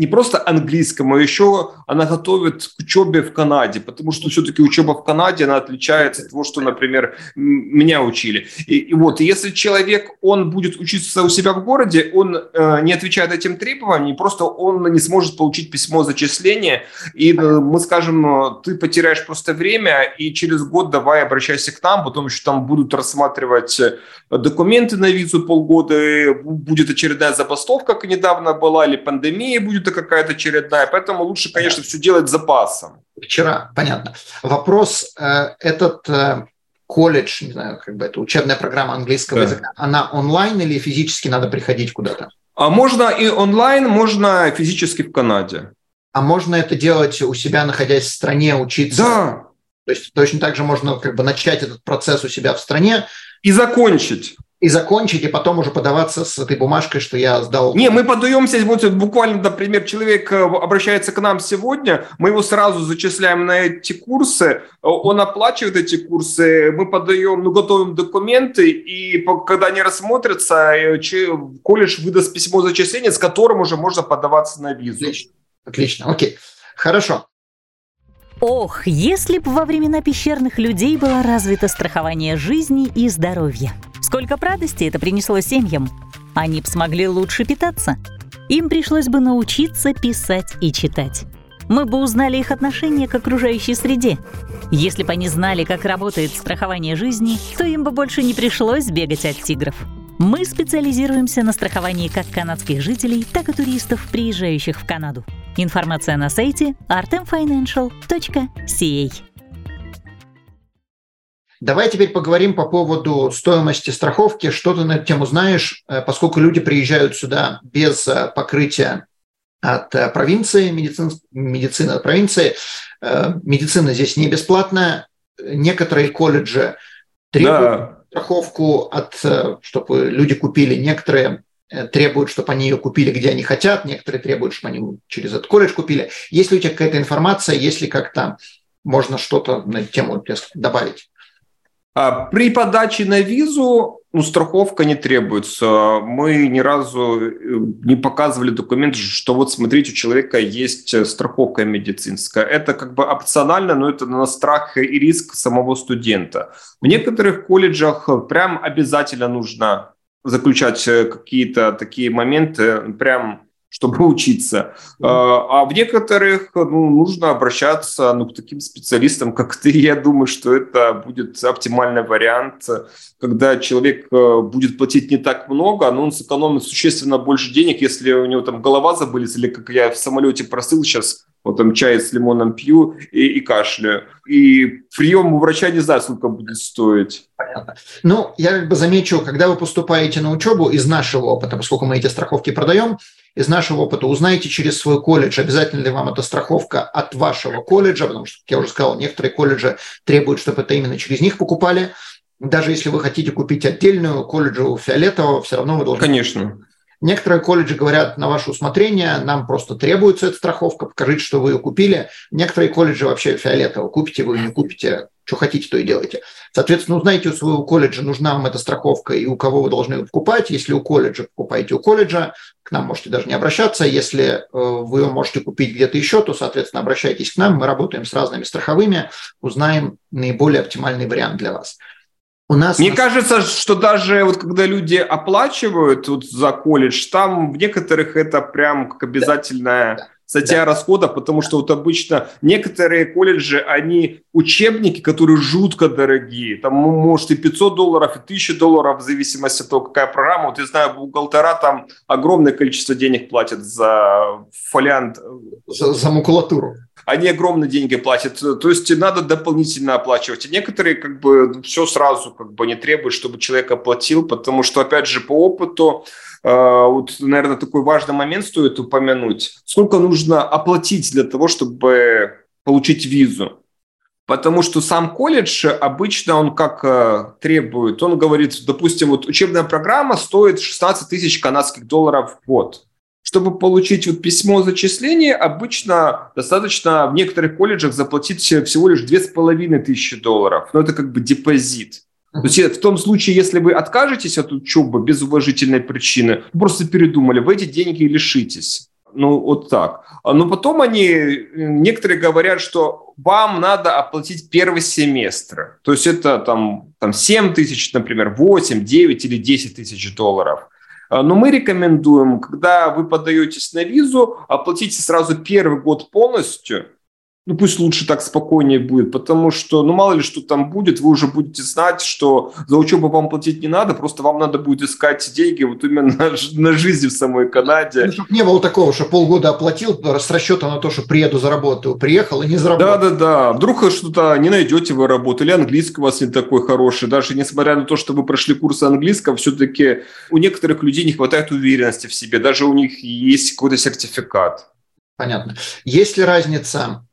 не просто английскому, а еще она готовит к учебе в Канаде, потому что все-таки учеба в Канаде, она отличается от того, что, например, меня учили. И, и вот, если человек, он будет учиться у себя в городе, он э, не отвечает этим требованиям, просто он не сможет получить письмо зачисления, и э, мы скажем, э, ты потеряешь просто время, и через год давай обращайся к нам, потом еще там будут рассматривать э, документы на визу полгода, будет очередная забастовка, как недавно была, или пандемия будет это какая-то очередная, поэтому лучше, конечно, все делать запасом. Вчера, понятно. Вопрос э, этот, э, колледж, не знаю, как бы это учебная программа английского да. языка, она онлайн или физически надо приходить куда-то? А можно и онлайн, можно физически в Канаде. А можно это делать у себя, находясь в стране, учиться? Да. То есть точно так же можно как бы начать этот процесс у себя в стране. И закончить и закончить, и потом уже подаваться с этой бумажкой, что я сдал. Не, мы подаемся, вот буквально, например, человек э, обращается к нам сегодня, мы его сразу зачисляем на эти курсы, он оплачивает эти курсы, мы подаем, ну, готовим документы, и когда они рассмотрятся, э, колледж выдаст письмо зачисления, с которым уже можно подаваться на визу. Отлично, отлично, окей, хорошо. Ох, если бы во времена пещерных людей было развито страхование жизни и здоровья. Сколько радости это принесло семьям. Они бы смогли лучше питаться. Им пришлось бы научиться писать и читать. Мы бы узнали их отношение к окружающей среде. Если бы они знали, как работает страхование жизни, то им бы больше не пришлось бегать от тигров. Мы специализируемся на страховании как канадских жителей, так и туристов, приезжающих в Канаду. Информация на сайте artemfinancial.ca. Давай теперь поговорим по поводу стоимости страховки. Что ты на эту тему знаешь, э, поскольку люди приезжают сюда без э, покрытия от э, провинции, медицин, медицины от провинции. Медицина здесь не бесплатная. Некоторые колледжи требуют да. страховку, от, чтобы люди купили. Некоторые требуют, чтобы они ее купили, где они хотят, некоторые требуют, чтобы они через этот колледж купили. Есть ли у тебя какая-то информация, если как-то можно что-то на эту тему добавить? А при подаче на визу ну, страховка не требуется. Мы ни разу э, не показывали документ, что вот смотрите, у человека есть э, страховка медицинская. Это как бы опционально, но это на страх и риск самого студента. В некоторых колледжах прям обязательно нужно заключать э, какие-то такие моменты, прям чтобы учиться. А, а в некоторых ну, нужно обращаться ну, к таким специалистам, как ты. Я думаю, что это будет оптимальный вариант, когда человек э, будет платить не так много, но он сэкономит существенно больше денег, если у него там голова забылись, или как я в самолете просыл сейчас, вот там чай с лимоном пью и, и кашляю. И прием у врача не знаю, сколько будет стоить. Понятно. Ну, я как бы замечу, когда вы поступаете на учебу из нашего опыта, поскольку мы эти страховки продаем, из нашего опыта узнаете через свой колледж, обязательно ли вам эта страховка от вашего колледжа, потому что, как я уже сказал, некоторые колледжи требуют, чтобы это именно через них покупали. Даже если вы хотите купить отдельную колледжу фиолетового, все равно вы должны... Конечно. Некоторые колледжи говорят на ваше усмотрение, нам просто требуется эта страховка, покажите, что вы ее купили. Некоторые колледжи вообще фиолетово, купите вы, не купите, что хотите, то и делайте. Соответственно, узнаете у своего колледжа, нужна вам эта страховка и у кого вы должны ее покупать. Если у колледжа, покупаете у колледжа, к нам можете даже не обращаться. Если э, вы ее можете купить где-то еще, то, соответственно, обращайтесь к нам. Мы работаем с разными страховыми, узнаем наиболее оптимальный вариант для вас. У нас Мне кажется, что даже вот когда люди оплачивают вот за колледж, там в некоторых это прям как обязательная да, да статья да. расхода, потому что вот обычно некоторые колледжи, они учебники, которые жутко дорогие, там может и 500 долларов, и 1000 долларов в зависимости от того, какая программа. Вот я знаю, бухгалтера там огромное количество денег платят за фолиант. За, за макулатуру. Они огромные деньги платят, то есть надо дополнительно оплачивать. И некоторые как бы все сразу как бы не требуют, чтобы человек оплатил, потому что, опять же, по опыту, вот, наверное, такой важный момент стоит упомянуть. Сколько нужно оплатить для того, чтобы получить визу? Потому что сам колледж обычно он как э, требует, он говорит, допустим, вот учебная программа стоит 16 тысяч канадских долларов в год. Чтобы получить вот письмо зачисления, обычно достаточно в некоторых колледжах заплатить всего лишь 2500 долларов. Но это как бы депозит. То есть в том случае, если вы откажетесь от учебы без уважительной причины, просто передумали, вы эти деньги лишитесь. Ну, вот так. Но потом они, некоторые говорят, что вам надо оплатить первый семестр. То есть это там, там 7 тысяч, например, 8, 9 или 10 тысяч долларов. Но мы рекомендуем, когда вы подаетесь на визу, оплатите сразу первый год полностью, ну пусть лучше так спокойнее будет, потому что, ну мало ли что там будет, вы уже будете знать, что за учебу вам платить не надо, просто вам надо будет искать деньги вот именно на, на жизнь в самой Канаде. Ну, чтобы не было такого, что полгода оплатил с расчетом на то, что приеду заработаю, приехал и не заработал. Да-да-да, вдруг что-то не найдете вы работу, или английский у вас не такой хороший, даже несмотря на то, что вы прошли курсы английского, все-таки у некоторых людей не хватает уверенности в себе, даже у них есть какой-то сертификат. Понятно. Есть ли разница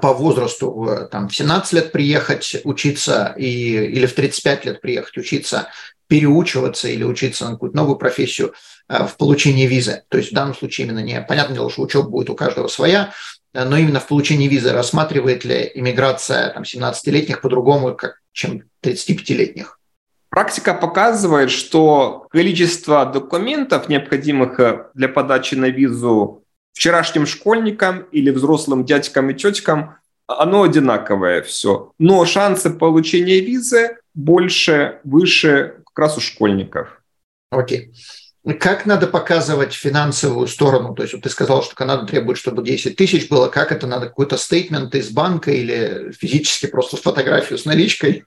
по возрасту там, в 17 лет приехать учиться и, или в 35 лет приехать учиться, переучиваться или учиться на какую-то новую профессию э, в получении визы. То есть в данном случае именно не, понятное дело, что учеба будет у каждого своя, э, но именно в получении визы рассматривает ли иммиграция там, 17-летних по-другому, как, чем 35-летних? Практика показывает, что количество документов, необходимых э, для подачи на визу вчерашним школьникам или взрослым дядькам и теткам, оно одинаковое все. Но шансы получения визы больше, выше как раз у школьников. Окей. Как надо показывать финансовую сторону? То есть вот ты сказал, что Канада требует, чтобы 10 тысяч было. Как это надо? Какой-то стейтмент из банка или физически просто фотографию с наличкой?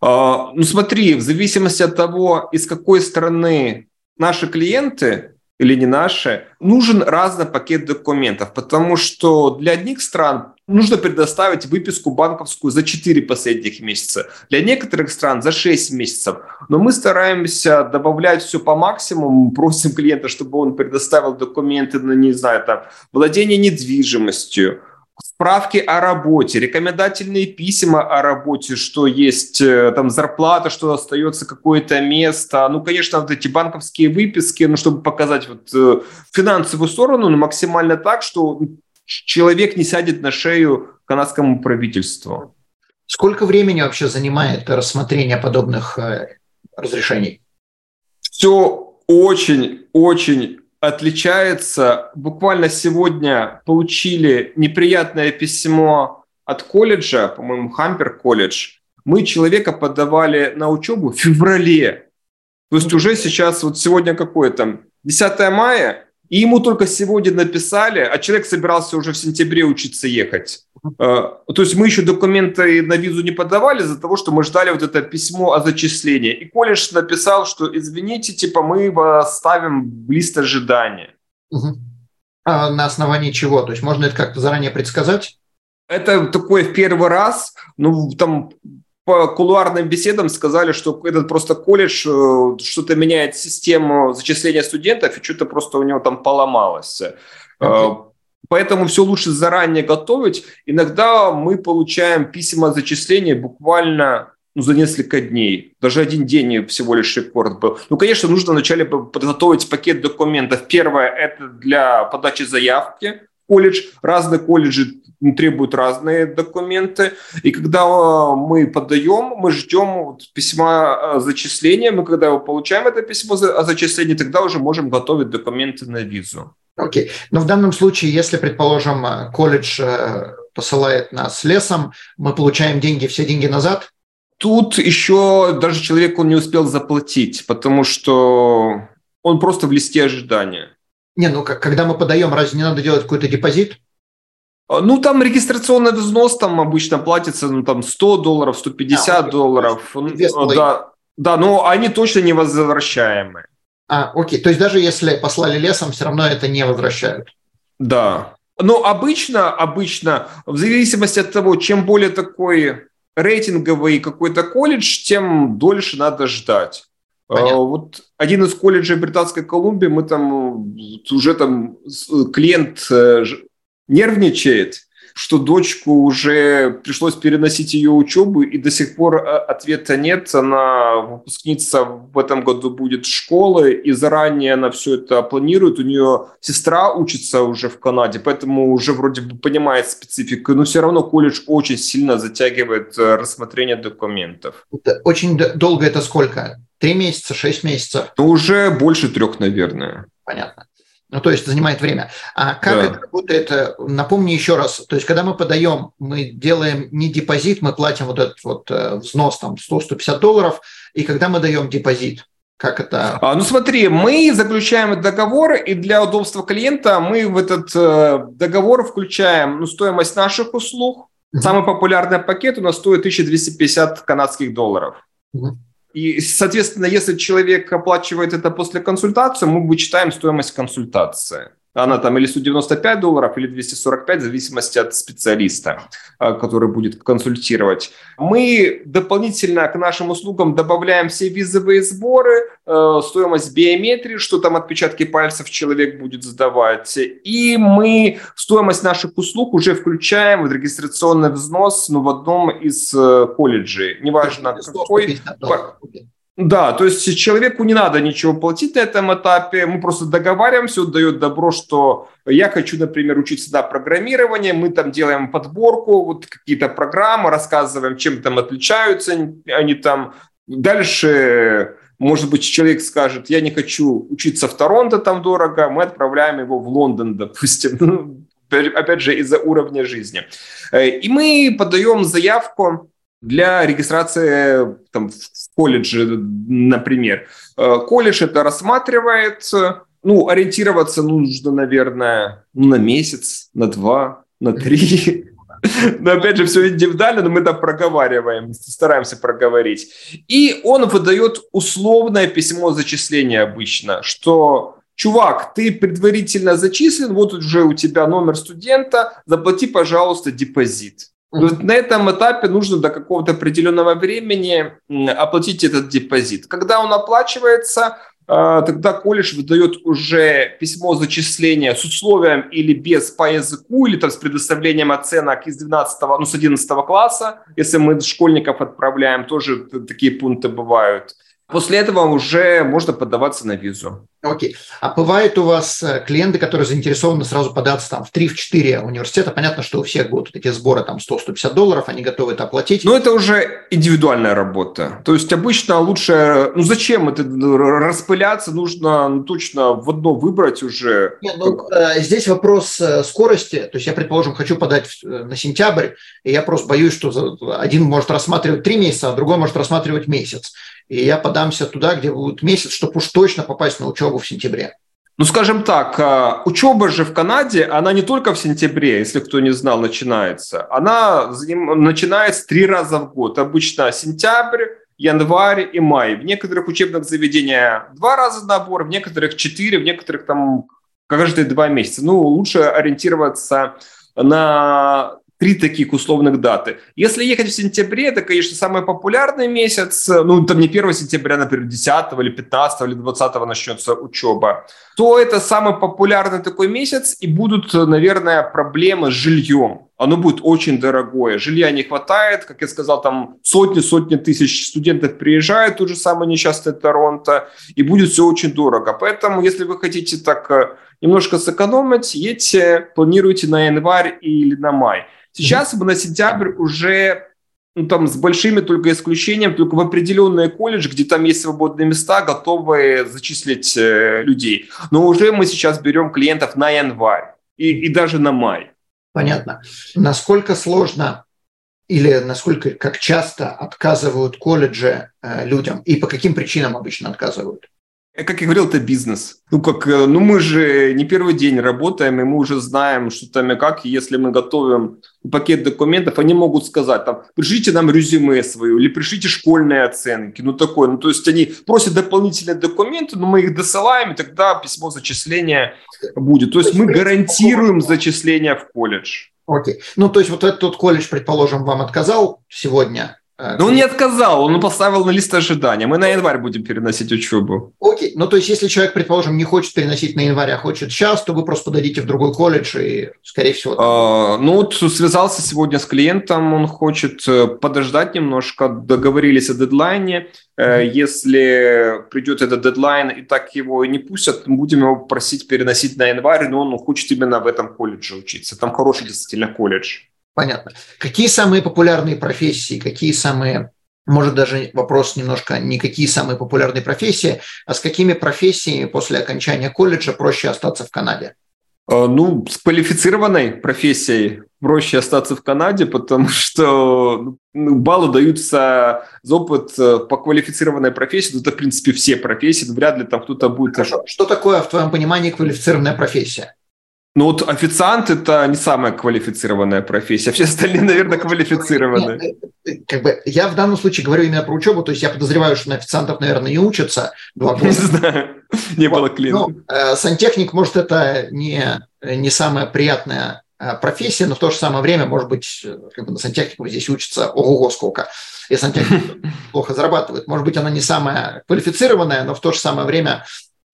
А, ну смотри, в зависимости от того, из какой страны наши клиенты, или не наши, нужен разный пакет документов, потому что для одних стран нужно предоставить выписку банковскую за 4 последних месяца, для некоторых стран за 6 месяцев. Но мы стараемся добавлять все по максимуму, просим клиента, чтобы он предоставил документы на, не знаю, там, владение недвижимостью, справки о работе, рекомендательные письма о работе, что есть э, там зарплата, что остается какое-то место. Ну, конечно, вот эти банковские выписки, ну, чтобы показать вот э, финансовую сторону, но максимально так, что человек не сядет на шею канадскому правительству. Сколько времени вообще занимает рассмотрение подобных э, разрешений? Все очень, очень отличается. Буквально сегодня получили неприятное письмо от колледжа, по-моему, Хампер колледж. Мы человека подавали на учебу в феврале. То есть уже сейчас, вот сегодня какое там, 10 мая, и ему только сегодня написали, а человек собирался уже в сентябре учиться ехать. Э, то есть мы еще документы на визу не подавали из-за того, что мы ждали вот это письмо о зачислении. И колледж написал, что извините, типа мы вас ставим в лист ожидания. Угу. А на основании чего? То есть можно это как-то заранее предсказать? Это такое в первый раз, ну там по кулуарным беседам сказали, что этот просто колледж э, что-то меняет систему зачисления студентов, и что-то просто у него там поломалось. Okay. Э, поэтому все лучше заранее готовить. Иногда мы получаем письма зачисления буквально ну, за несколько дней. Даже один день всего лишь рекорд был. Ну, конечно, нужно вначале подготовить пакет документов. Первое – это для подачи заявки колледж. Разные колледжи требуют разные документы. И когда э, мы подаем, мы ждем письма о зачислении. Мы когда получаем это письмо о зачислении, тогда уже можем готовить документы на визу. Окей. Okay. Но в данном случае, если, предположим, э, колледж э, посылает нас лесом, мы получаем деньги, все деньги назад? Тут еще даже человек он не успел заплатить, потому что он просто в листе ожидания. Не, ну когда мы подаем, разве не надо делать какой-то депозит? А, ну, там регистрационный взнос там обычно платится, ну, там 100 долларов, 150 а, долларов. Да, да, но они точно не возвращаемые. А, окей. То есть даже если послали лесом, все равно это не возвращают? Да. Но обычно, обычно, в зависимости от того, чем более такой рейтинговый какой-то колледж, тем дольше надо ждать. Понятно. Вот один из колледжей Британской Колумбии, мы там уже там клиент э, нервничает, что дочку уже пришлось переносить ее учебу, и до сих пор э, ответа нет. Она выпускница в этом году будет школы, и заранее она все это планирует. У нее сестра учится уже в Канаде, поэтому уже вроде бы понимает специфику, но все равно колледж очень сильно затягивает э, рассмотрение документов. Очень долго это сколько? Три месяца, шесть месяцев? Ну, уже больше трех, наверное. Понятно. Ну, то есть занимает время. А как да. это работает? Напомни еще раз. То есть, когда мы подаем, мы делаем не депозит, мы платим вот этот вот э, взнос там 100-150 долларов, и когда мы даем депозит? Как это? А, ну смотри, мы заключаем договор, и для удобства клиента мы в этот э, договор включаем ну, стоимость наших услуг. Mm-hmm. Самый популярный пакет у нас стоит 1250 канадских долларов. Mm-hmm. И, соответственно, если человек оплачивает это после консультации, мы вычитаем стоимость консультации. Она там или 195 долларов, или 245, в зависимости от специалиста, а, который будет консультировать. Мы дополнительно к нашим услугам добавляем все визовые сборы, э, стоимость биометрии, что там отпечатки пальцев человек будет сдавать. И мы стоимость наших услуг уже включаем в регистрационный взнос ну, в одном из э, колледжей. Неважно какой. Да, то есть человеку не надо ничего платить на этом этапе, мы просто договариваемся, он дает добро, что я хочу, например, учиться на программирование, мы там делаем подборку, вот какие-то программы, рассказываем, чем там отличаются они там. Дальше, может быть, человек скажет, я не хочу учиться в Торонто, там дорого, мы отправляем его в Лондон, допустим, ну, опять же, из-за уровня жизни. Э, и мы подаем заявку, для регистрации там, в колледже, например. Э, колледж это рассматривает, ну, ориентироваться нужно, наверное, на месяц, на два, на три. Но опять же, все индивидуально, но мы это проговариваем, стараемся проговорить. И он выдает условное письмо зачисления обычно, что чувак, ты предварительно зачислен, вот уже у тебя номер студента, заплати, пожалуйста, депозит. Вот на этом этапе нужно до какого-то определенного времени оплатить этот депозит. Когда он оплачивается, а, тогда колледж выдает уже письмо зачисления с условием или без по языку, или там с предоставлением оценок из 12, ну, с 11 класса. Если мы школьников отправляем, тоже такие пункты бывают. После этого уже можно подаваться на визу. Окей. А бывают у вас э, клиенты, которые заинтересованы сразу податься там в 3-4 университета? Понятно, что у всех будут эти сборы там 100-150 долларов, они готовы это оплатить. Но это уже индивидуальная работа. То есть обычно лучше, ну зачем это распыляться, нужно ну, точно в одно выбрать уже. Нет, ну, э, здесь вопрос э, скорости. То есть я, предположим, хочу подать на сентябрь, и я просто боюсь, что один может рассматривать 3 месяца, а другой может рассматривать месяц. И я подамся туда, где будет месяц, чтобы уж точно попасть на учебу в сентябре? Ну, скажем так, а, учеба же в Канаде, она не только в сентябре, если кто не знал, начинается. Она начинается три раза в год. Обычно сентябрь, январь и май. В некоторых учебных заведениях два раза набор, в некоторых четыре, в некоторых там каждые два месяца. Ну, лучше ориентироваться на три таких условных даты. Если ехать в сентябре, это, конечно, самый популярный месяц, ну, там не 1 сентября, например, 10 или 15 или 20 начнется учеба, то это самый популярный такой месяц, и будут, наверное, проблемы с жильем. Оно будет очень дорогое. Жилья не хватает, как я сказал, там сотни-сотни тысяч студентов приезжают, тот же самый несчастный Торонто, и будет все очень дорого. Поэтому, если вы хотите так э, немножко сэкономить, едьте, планируйте на январь или на май. Сейчас мы на сентябрь уже ну, там с большими только исключением, только в определенные колледж, где там есть свободные места, готовы зачислить э, людей. Но уже мы сейчас берем клиентов на январь и, и даже на май. Понятно. Насколько сложно или насколько, как часто отказывают колледжи э, людям и по каким причинам обычно отказывают? Как я говорил, это бизнес. Ну, как, э, ну, мы же не первый день работаем, и мы уже знаем, что там и как. Если мы готовим пакет документов, они могут сказать, там, пришлите нам резюме свое, или пришлите школьные оценки, ну, такое. Ну, то есть они просят дополнительные документы, но мы их досылаем, и тогда письмо зачисления будет. То есть мы гарантируем зачисление в колледж. Окей. Ну, то есть вот этот колледж, предположим, вам отказал сегодня, а, ну, он не отказал, он поставил на лист ожидания. Мы на январь будем переносить учебу. Окей. Ну, то есть, если человек, предположим, не хочет переносить на январь, а хочет сейчас, то вы просто подадите в другой колледж и, скорее всего... А, ну, вот связался сегодня с клиентом, он хочет э, подождать немножко, договорились о дедлайне. Mm-hmm. Если придет этот дедлайн и так его не пустят, будем его просить переносить на январь, но он хочет именно в этом колледже учиться. Там хороший действительно колледж. Понятно. Какие самые популярные профессии, какие самые, может даже вопрос немножко не какие самые популярные профессии, а с какими профессиями после окончания колледжа проще остаться в Канаде? Э, ну, с квалифицированной профессией проще остаться в Канаде, потому что ну, баллы даются за опыт э, по квалифицированной профессии. Ну, это, в принципе, все профессии. Вряд ли там кто-то будет... Хорошо. Что такое, в твоем понимании, квалифицированная профессия? Ну вот официант – это не самая квалифицированная профессия, все остальные, наверное, ну, квалифицированные. Нет, э, как бы, я в данном случае говорю именно про учебу, то есть я подозреваю, что на официантов, наверное, не учатся два года. Не знаю, не было клиента. Ну, э, сантехник, может, это не, не самая приятная э, профессия, но в то же самое время, может быть, как бы на сантехнику здесь учатся ого-го сколько, и сантехник плохо зарабатывает. Может быть, она не самая квалифицированная, но в то же самое время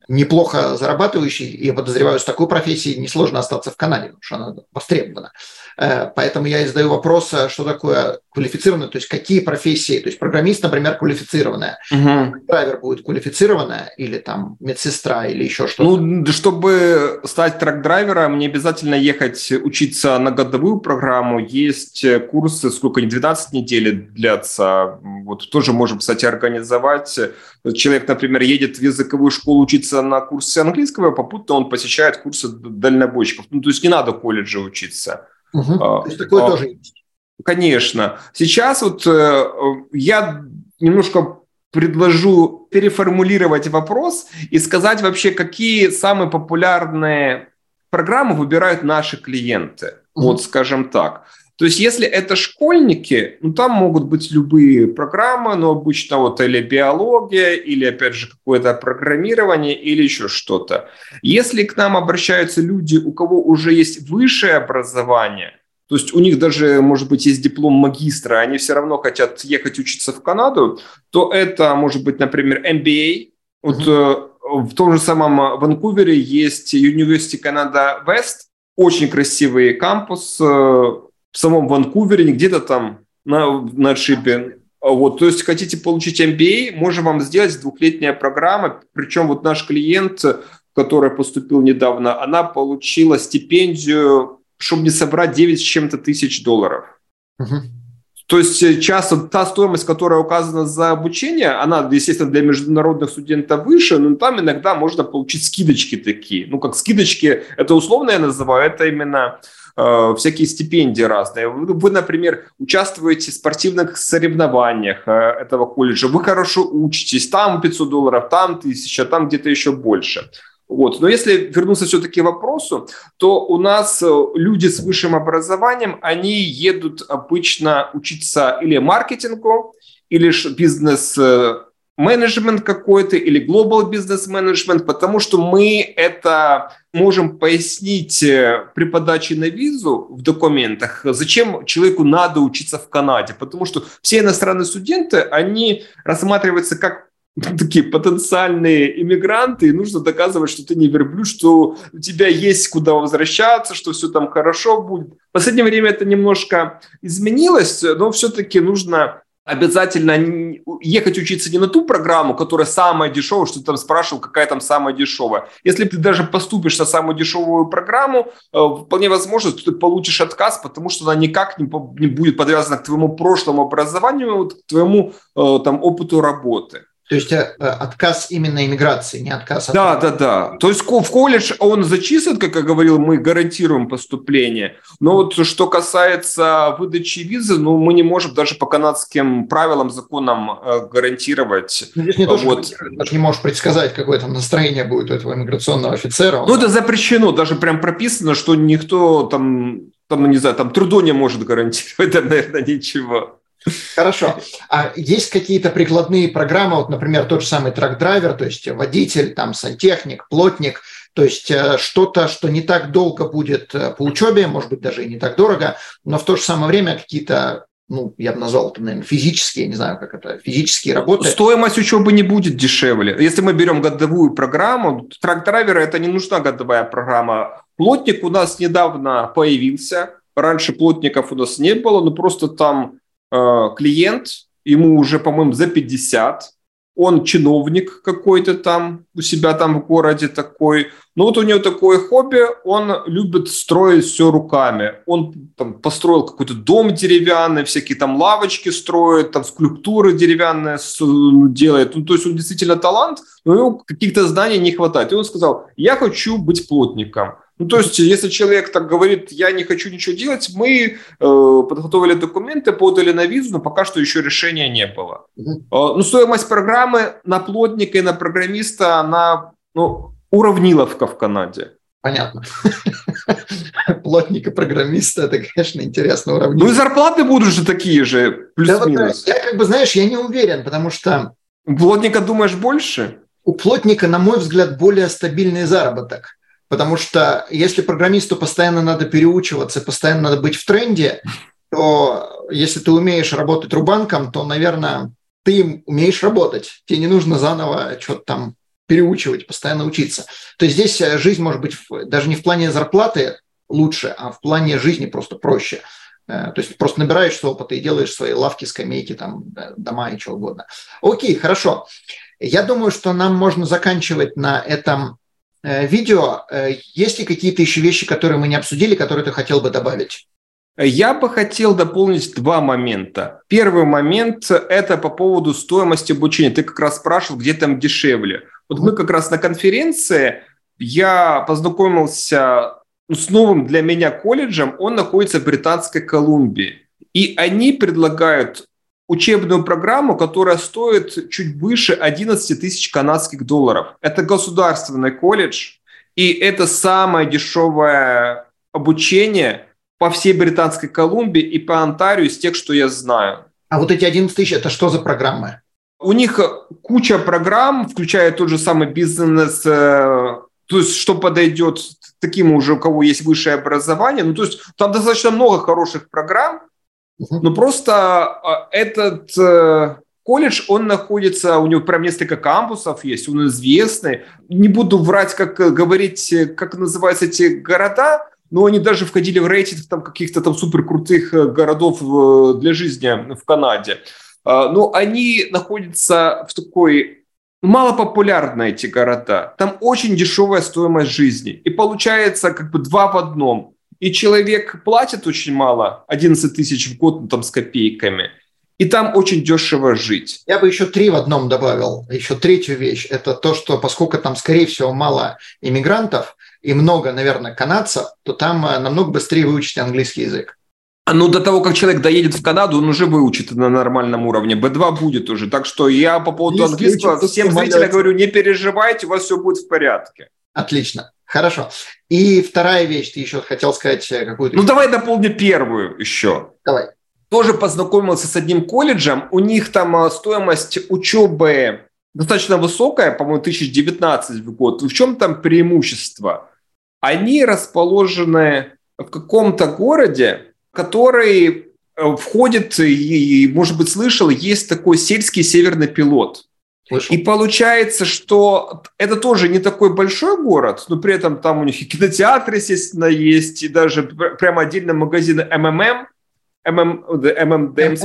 неплохо зарабатывающий, я подозреваю, с такой профессией несложно остаться в Канаде, потому что она востребована. Э, поэтому я и задаю вопрос, а что такое квалифицированное, то есть какие профессии, то есть программист, например, квалифицированная, угу. драйвер будет квалифицированная или там медсестра или еще что-то? Ну, чтобы стать трак-драйвером, не обязательно ехать учиться на годовую программу, есть курсы, сколько они, 12 недель длятся, вот тоже можем, кстати, организовать. Человек, например, едет в языковую школу учиться на курсы английского, попутно он посещает курсы дальнобойщиков, ну, то есть не надо в колледже учиться. Угу. А, То есть такое а, тоже есть? Конечно. Сейчас вот э, я немножко предложу переформулировать вопрос и сказать вообще, какие самые популярные программы выбирают наши клиенты. Угу. Вот скажем так. То есть, если это школьники, ну, там могут быть любые программы, но обычно вот или биология, или, опять же, какое-то программирование, или еще что-то. Если к нам обращаются люди, у кого уже есть высшее образование, то есть у них даже, может быть, есть диплом магистра, они все равно хотят ехать учиться в Канаду, то это может быть, например, MBA. Вот mm-hmm. в том же самом Ванкувере есть University Canada West, очень красивый кампус, э, в самом Ванкувере, не где-то там на, на отшибе. Вот, то есть хотите получить MBA, можем вам сделать двухлетняя программа. Причем вот наш клиент, который поступил недавно, она получила стипендию, чтобы не собрать 9 с чем-то тысяч долларов. Uh-huh. То есть часто та стоимость, которая указана за обучение, она, естественно, для международных студентов выше, но там иногда можно получить скидочки такие. Ну, как скидочки, это условно я называю, это именно Э, всякие стипендии разные. Вы, например, участвуете в спортивных соревнованиях э, этого колледжа, вы хорошо учитесь, там 500 долларов, там 1000, там где-то еще больше. Вот. Но если вернуться все-таки к вопросу, то у нас э, люди с высшим образованием, они едут обычно учиться или маркетингу, или бизнес менеджмент какой-то или global business management, потому что мы это можем пояснить э, при подаче на визу в документах, зачем человеку надо учиться в Канаде, потому что все иностранные студенты, они рассматриваются как такие потенциальные иммигранты, и нужно доказывать, что ты не верблюд, что у тебя есть куда возвращаться, что все там хорошо будет. В последнее время это немножко изменилось, но все-таки нужно обязательно ехать учиться не на ту программу, которая самая дешевая, что ты там спрашивал, какая там самая дешевая. Если ты даже поступишь на самую дешевую программу, э, вполне возможно, что ты получишь отказ, потому что она никак не, не будет подвязана к твоему прошлому образованию, к твоему э, там, опыту работы. То есть э, отказ именно иммиграции, не отказ от... Да, да, да. То есть в колледж он зачислен, как я говорил, мы гарантируем поступление. Но вот что касается выдачи визы, ну, мы не можем даже по канадским правилам, законам э, гарантировать. Ну, здесь не то, вот. что даже не можешь предсказать, какое там настроение будет у этого иммиграционного офицера. Ну, это запрещено, даже прям прописано, что никто там, там, не знаю, там трудо не может гарантировать, наверное, ничего. Хорошо. А есть какие-то прикладные программы, вот, например, тот же самый трак-драйвер, то есть водитель, там, сантехник, плотник, то есть э, что-то, что не так долго будет э, по учебе, может быть, даже и не так дорого, но в то же самое время какие-то ну, я бы назвал это, наверное, физические, не знаю, как это, физические работы. Стоимость учебы не будет дешевле. Если мы берем годовую программу, трак-драйвера – это не нужна годовая программа. Плотник у нас недавно появился. Раньше плотников у нас не было, но просто там клиент, ему уже, по-моему, за 50, он чиновник какой-то там у себя там в городе такой, Но вот у него такое хобби, он любит строить все руками. Он там, построил какой-то дом деревянный, всякие там лавочки строит, там скульптуры деревянные ну, делает. Ну, то есть он действительно талант, но ему каких-то знаний не хватает. И он сказал, я хочу быть плотником. Ну, то есть, если человек так говорит, я не хочу ничего делать, мы э, подготовили документы, подали на визу, но пока что еще решения не было. Угу. Э, ну, стоимость программы на плотника и на программиста, она ну, уравниловка в Канаде. Понятно. Плотника, программиста, это, конечно, интересно уравнить. Ну и зарплаты будут же такие же, плюс-минус. Да, я как бы, знаешь, я не уверен, потому что... Плотника думаешь больше? У плотника, на мой взгляд, более стабильный заработок. Потому что если программисту постоянно надо переучиваться, постоянно надо быть в тренде, то если ты умеешь работать рубанком, то, наверное, ты умеешь работать. Тебе не нужно заново что-то там переучивать, постоянно учиться. То есть здесь э, жизнь может быть даже не в плане зарплаты лучше, а в плане жизни просто проще. Э, то есть просто набираешься опыта и делаешь свои лавки, скамейки, там, дома и что угодно. Окей, хорошо. Я думаю, что нам можно заканчивать на этом видео. Есть ли какие-то еще вещи, которые мы не обсудили, которые ты хотел бы добавить? Я бы хотел дополнить два момента. Первый момент – это по поводу стоимости обучения. Ты как раз спрашивал, где там дешевле. Вот мы как раз на конференции, я познакомился ну, с новым для меня колледжем, он находится в Британской Колумбии. И они предлагают учебную программу, которая стоит чуть выше 11 тысяч канадских долларов. Это государственный колледж, и это самое дешевое обучение по всей Британской Колумбии и по Онтарию из тех, что я знаю. А вот эти 11 тысяч, это что за программы? У них куча программ, включая тот же самый бизнес, э, то есть что подойдет таким уже, у кого есть высшее образование. Ну, то есть там достаточно много хороших программ, но просто э, этот э, колледж, он находится, у него прям несколько кампусов есть, он известный. Не буду врать, как говорить, как называются эти города, но они даже входили в рейтинг там каких-то там суперкрутых городов для жизни в Канаде. А, но они находятся в такой малопопулярные эти города. Там очень дешевая стоимость жизни. И получается как бы два в одном. И человек платит очень мало, 11 тысяч в год, ну, там с копейками. И там очень дешево жить. Я бы еще три в одном добавил. Еще третью вещь. Это то, что поскольку там, скорее всего, мало иммигрантов и много, наверное, канадцев, то там э, намного быстрее выучить английский язык. Ну, до того, как человек доедет в Канаду, он уже выучит на нормальном уровне. B2 будет уже. Так что я по поводу английского всем зрителям говорю, не переживайте, у вас все будет в порядке. Отлично. Хорошо. И вторая вещь, ты еще хотел сказать э, какую-то... Ну, давай дополню первую еще. Давай. Тоже познакомился с одним колледжем. У них там э, стоимость учебы достаточно высокая, по-моему, 1019 в год. В чем там преимущество? Они расположены в каком-то городе, который э, входит, и, может быть, слышал, есть такой сельский северный пилот. Слышал. И получается, что это тоже не такой большой город, но при этом там у них и кинотеатр, естественно, есть, и даже прямо отдельно магазины МММ, ММ, ММДМ,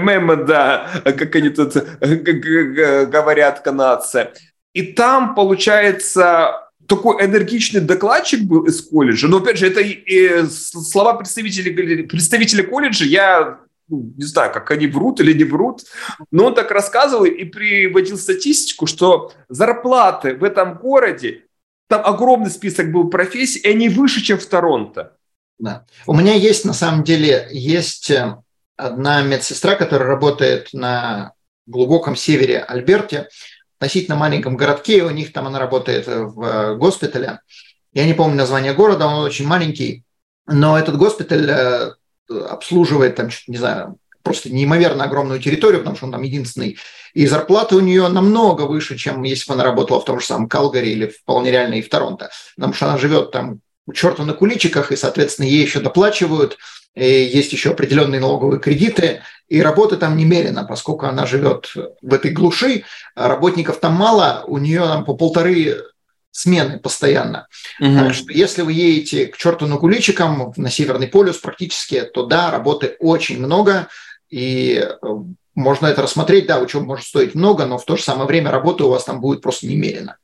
ММ, да, как они тут говорят канадцы. И там, получается, такой энергичный докладчик был из колледжа, но опять же, это и слова представителей, представителей колледжа, я ну, не знаю, как они врут или не врут, но он так рассказывал и приводил статистику, что зарплаты в этом городе, там огромный список был профессий, и они выше, чем в Торонто. Да. У меня есть, на самом деле, есть э, одна медсестра, которая работает на глубоком севере Альберте, относительно маленьком городке, у них там она работает в э, госпитале. Я не помню название города, он очень маленький, но этот госпиталь э, обслуживает там, не знаю, просто неимоверно огромную территорию, потому что он там единственный. И зарплата у нее намного выше, чем если бы она работала в том же самом Калгари или вполне реально и в Торонто. Потому что она живет там у черта на куличиках, и, соответственно, ей еще доплачивают, и есть еще определенные налоговые кредиты, и работы там немерено, поскольку она живет в этой глуши, а работников там мало, у нее там по полторы смены постоянно. Угу. Так что если вы едете к черту на куличикам на Северный полюс практически, то да, работы очень много, и э, можно это рассмотреть, да, учеба может стоить много, но в то же самое время работы у вас там будет просто немерено.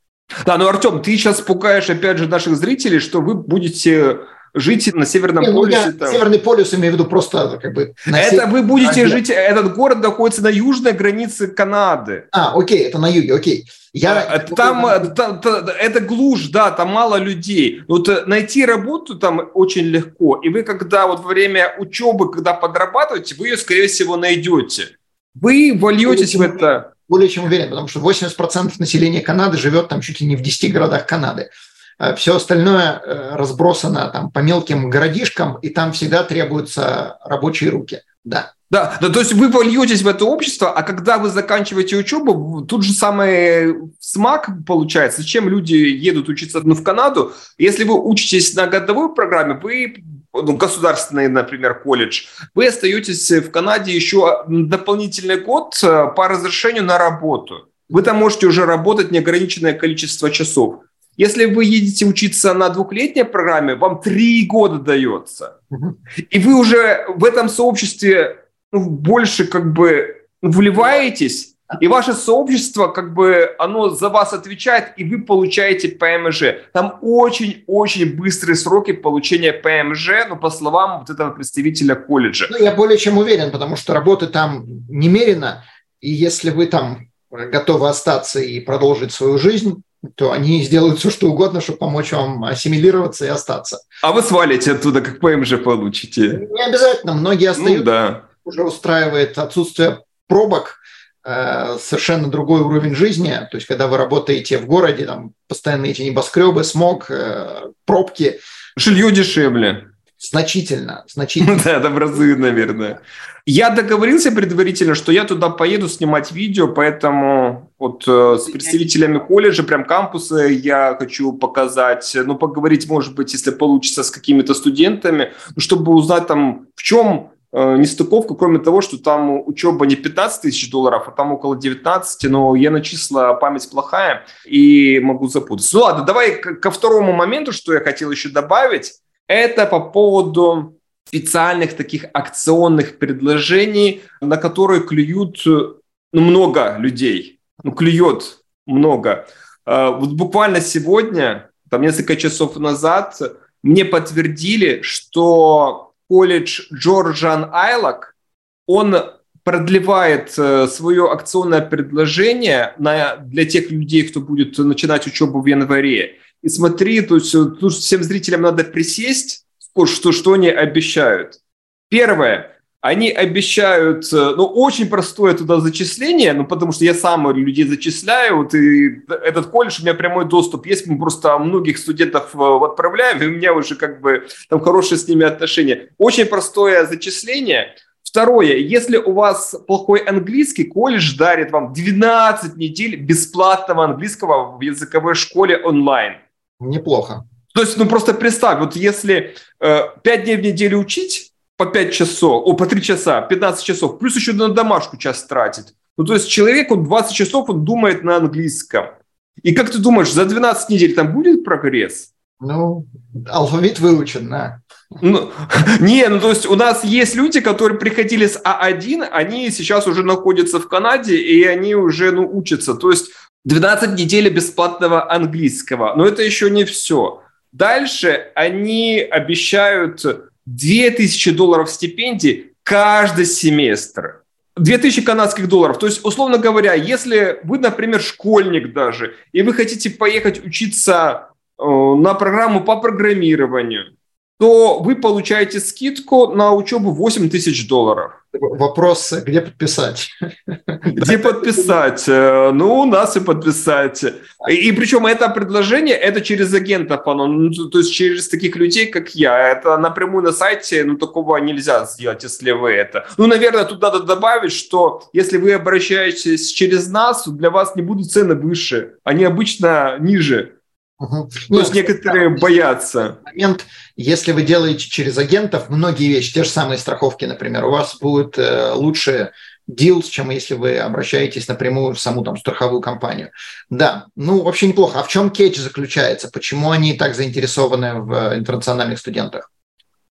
Да, ну, Артем, ты сейчас пугаешь, опять же, наших зрителей, что вы будете жить на Северном Не, ну, полюсе. Я там. Северный полюс имею в виду просто как бы... Это север... вы будете а, жить... Этот город находится на южной границе Канады. А, окей, это на юге, окей. Я... Там, там, там это глушь, да, там мало людей. Вот э, найти работу там очень легко. И вы, когда вот во время учебы, когда подрабатываете, вы ее, скорее всего, найдете. Вы вольетесь в это более чем уверен, потому что 80% населения Канады живет там чуть ли не в 10 городах Канады. Э, Все остальное э, разбросано там по мелким городишкам, и там всегда требуются рабочие руки. Да. Да, да, то есть вы вольетесь в это общество, а когда вы заканчиваете учебу, тут же самый смак получается. Зачем люди едут учиться ну, в Канаду? Если вы учитесь на годовой программе, вы ну, государственный, например, колледж, вы остаетесь в Канаде еще дополнительный год э, по разрешению на работу. Вы там можете уже работать неограниченное количество часов. Если вы едете учиться на двухлетней программе, вам три года дается. И вы уже в этом сообществе ну, больше как бы вливаетесь, и ваше сообщество, как бы, оно за вас отвечает, и вы получаете ПМЖ. Там очень-очень быстрые сроки получения ПМЖ, ну, по словам вот этого представителя колледжа. Ну, я более чем уверен, потому что работы там немерено, и если вы там готовы остаться и продолжить свою жизнь, то они сделают все, что угодно, чтобы помочь вам ассимилироваться и остаться. А вы свалите оттуда, как ПМЖ получите? Не обязательно. Многие остаются. Ну, да. Уже устраивает отсутствие пробок, э, совершенно другой уровень жизни. То есть, когда вы работаете в городе, там постоянно эти небоскребы, смог, э, пробки. Жилье дешевле. Значительно, значительно. Да, это в разы, наверное. Я договорился предварительно, что я туда поеду снимать видео, поэтому вот э, с представителями колледжа, прям кампуса я хочу показать, ну, поговорить, может быть, если получится, с какими-то студентами, ну, чтобы узнать там, в чем э, нестыковка, кроме того, что там учеба не 15 тысяч долларов, а там около 19, но я на числа память плохая и могу запутаться. Ну ладно, давай ко второму моменту, что я хотел еще добавить. Это по поводу специальных таких акционных предложений, на которые клюют ну, много людей. Ну, клюет много. А, вот буквально сегодня, там несколько часов назад, мне подтвердили, что колледж Джорджан Айлак, он продлевает э, свое акционное предложение на, для тех людей, кто будет начинать учебу в январе. И смотри, то есть э, тут всем зрителям надо присесть, что, что они обещают. Первое, они обещают, э, ну, очень простое туда зачисление, ну, потому что я сам людей зачисляю, вот, и этот колледж, у меня прямой доступ есть, мы просто многих студентов э, отправляем, и у меня уже как бы там хорошие с ними отношения. Очень простое зачисление. Второе, если у вас плохой английский, колледж дарит вам 12 недель бесплатного английского в языковой школе онлайн. Неплохо. То есть, ну просто представь, вот если э, 5 дней в неделю учить по 5 часов, о, по 3 часа, 15 часов, плюс еще на домашку час тратить. Ну то есть человек, он 20 часов, он думает на английском. И как ты думаешь, за 12 недель там будет прогресс? Ну, алфавит выучен, да. Ну, не, ну то есть у нас есть люди, которые приходили с А1, они сейчас уже находятся в Канаде, и они уже ну, учатся. То есть 12 недель бесплатного английского. Но это еще не все. Дальше они обещают 2000 долларов стипендий каждый семестр. 2000 канадских долларов. То есть, условно говоря, если вы, например, школьник даже, и вы хотите поехать учиться э, на программу по программированию, то вы получаете скидку на учебу 8 тысяч долларов. Вопрос, где подписать? Где подписать? Э, ну, у нас и подписать. И, и причем это предложение, это через агентов, оно, ну, то есть через таких людей, как я. Это напрямую на сайте, ну, такого нельзя сделать, если вы это. Ну, наверное, тут надо добавить, что если вы обращаетесь через нас, для вас не будут цены выше, они обычно ниже. Угу. То есть некоторые да, боятся. Момент, если вы делаете через агентов многие вещи, те же самые страховки, например, у вас будет э, лучше deals, чем если вы обращаетесь напрямую в саму там страховую компанию. Да, ну вообще неплохо. А в чем кетч заключается? Почему они так заинтересованы в интернациональных студентах?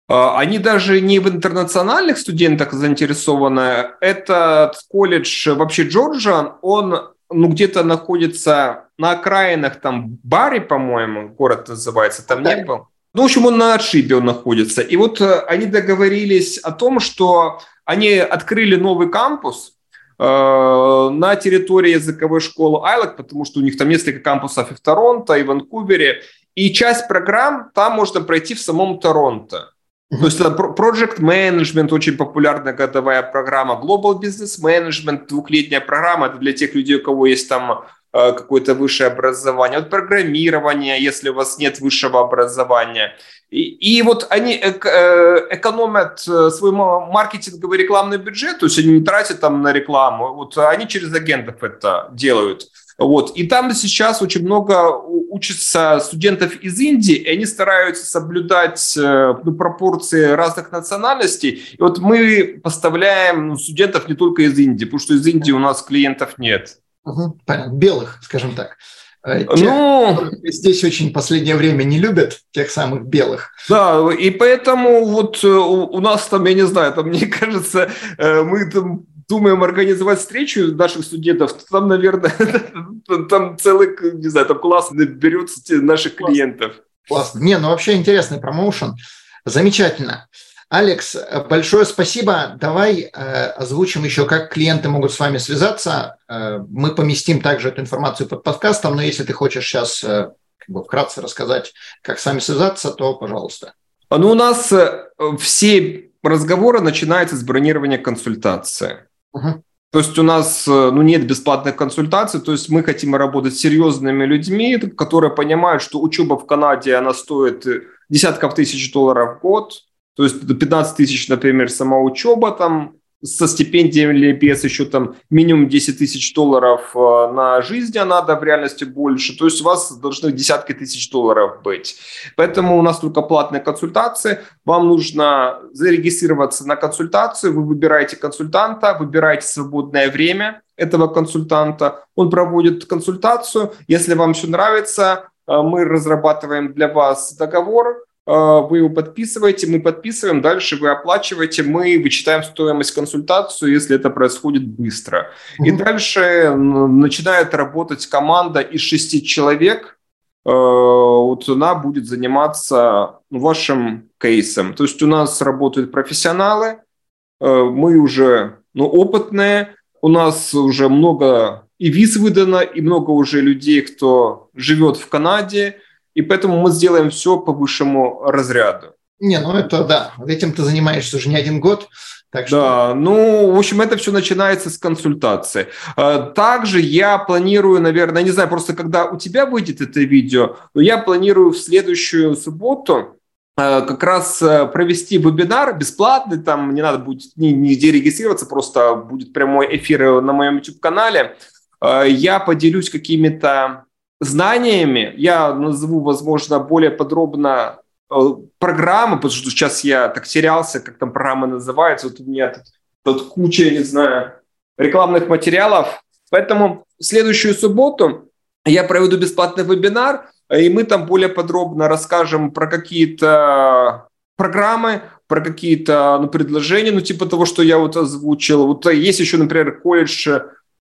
А, они даже не в интернациональных студентах заинтересованы. Этот колледж вообще Джорджан, он ну, где-то находится на окраинах, там, Барри, по-моему, город называется, там да. не был. Ну, в общем, он на отшибе он находится. И вот э, они договорились о том, что они открыли новый кампус э, на территории языковой школы Айлок, потому что у них там несколько кампусов и в Торонто, и в Ванкувере. И часть программ там можно пройти в самом Торонто. То есть это Project Management, очень популярная годовая программа, Global Business Management, двухлетняя программа, это для тех людей, у кого есть там какое-то высшее образование, от программирования, если у вас нет высшего образования. И, и вот они э, экономят э, свой маркетинговый рекламный бюджет, то есть они не тратят там на рекламу, вот они через агентов это делают. Вот. И там сейчас очень много учатся студентов из Индии, и они стараются соблюдать ну, пропорции разных национальностей. И вот мы поставляем ну, студентов не только из Индии, потому что из Индии у нас клиентов нет. Угу, понятно. Белых, скажем так. Э, тех, ну, здесь очень последнее время не любят тех самых белых. Да, и поэтому вот э, у, нас там, я не знаю, там, мне кажется, э, мы там думаем организовать встречу наших студентов, там, наверное, там целый, не знаю, там класс наберется наших клиентов. Классно. Не, ну вообще интересный промоушен. Замечательно. Алекс, большое спасибо. Давай э, озвучим еще, как клиенты могут с вами связаться. Э, мы поместим также эту информацию под подкастом, но если ты хочешь сейчас э, как бы вкратце рассказать, как с вами связаться, то пожалуйста. Ну, у нас э, все разговоры начинаются с бронирования консультации. Угу. То есть у нас э, ну, нет бесплатных консультаций, то есть мы хотим работать с серьезными людьми, которые понимают, что учеба в Канаде, она стоит десятков тысяч долларов в год, то есть 15 тысяч, например, сама учеба там со стипендиями или без еще там минимум 10 тысяч долларов э, на жизнь, а надо в реальности больше. То есть у вас должны десятки тысяч долларов быть. Поэтому у нас только платные консультации. Вам нужно зарегистрироваться на консультацию. Вы выбираете консультанта, выбираете свободное время этого консультанта. Он проводит консультацию. Если вам все нравится, э, мы разрабатываем для вас договор, вы его подписываете, мы подписываем, дальше вы оплачиваете, мы вычитаем стоимость консультацию, если это происходит быстро. Mm-hmm. И дальше начинает работать команда из шести человек, а, вот она будет заниматься вашим кейсом. То есть у нас работают профессионалы, а, мы уже ну, опытные, у нас уже много и виз выдано, и много уже людей, кто живет в Канаде – и поэтому мы сделаем все по высшему разряду. Не, ну это да, этим ты занимаешься уже не один год. Так что... Да, ну, в общем, это все начинается с консультации. А, также я планирую, наверное, не знаю, просто когда у тебя выйдет это видео, но я планирую в следующую субботу а, как раз а, провести вебинар бесплатный, там не надо будет нигде регистрироваться, просто будет прямой эфир на моем YouTube-канале. Я поделюсь какими-то знаниями. Я назову, возможно, более подробно э, программы, потому что сейчас я так терялся, как там программа называется. Вот у меня тут, тут куча, не знаю, рекламных материалов. Поэтому следующую субботу я проведу бесплатный вебинар, и мы там более подробно расскажем про какие-то программы, про какие-то ну, предложения, ну, типа того, что я вот озвучил. Вот есть еще, например, колледж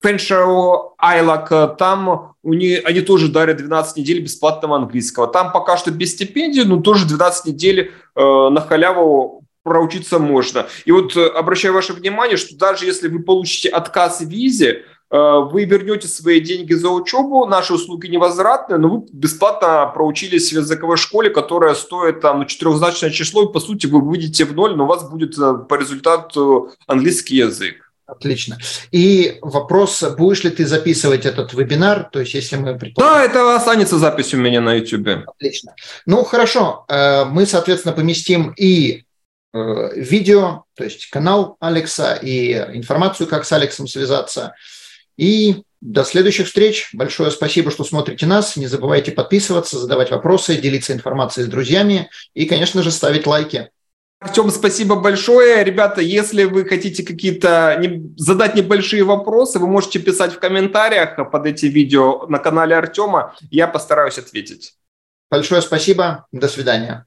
Фэншоу Айлак, там у них, они тоже дарят 12 недель бесплатного английского. Там пока что без стипендии, но тоже 12 недель э, на халяву проучиться можно. И вот э, обращаю ваше внимание, что даже если вы получите отказ в визе, э, вы вернете свои деньги за учебу, наши услуги невозвратные, но вы бесплатно проучились в языковой школе, которая стоит там ну, четырехзначное число, и по сути вы выйдете в ноль, но у вас будет э, по результату английский язык. Отлично. И вопрос, будешь ли ты записывать этот вебинар? То есть, если мы предположим... Да, это останется запись у меня на YouTube. Отлично. Ну, хорошо. Э, мы, соответственно, поместим и э, видео, то есть канал Алекса, и информацию, как с Алексом связаться. И до следующих встреч. Большое спасибо, что смотрите нас. Не забывайте подписываться, задавать вопросы, делиться информацией с друзьями и, конечно же, ставить лайки. Артем, спасибо большое. Ребята, если вы хотите какие-то не, задать небольшие вопросы, вы можете писать в комментариях под эти видео на канале Артема. Я постараюсь ответить. Большое спасибо. До свидания.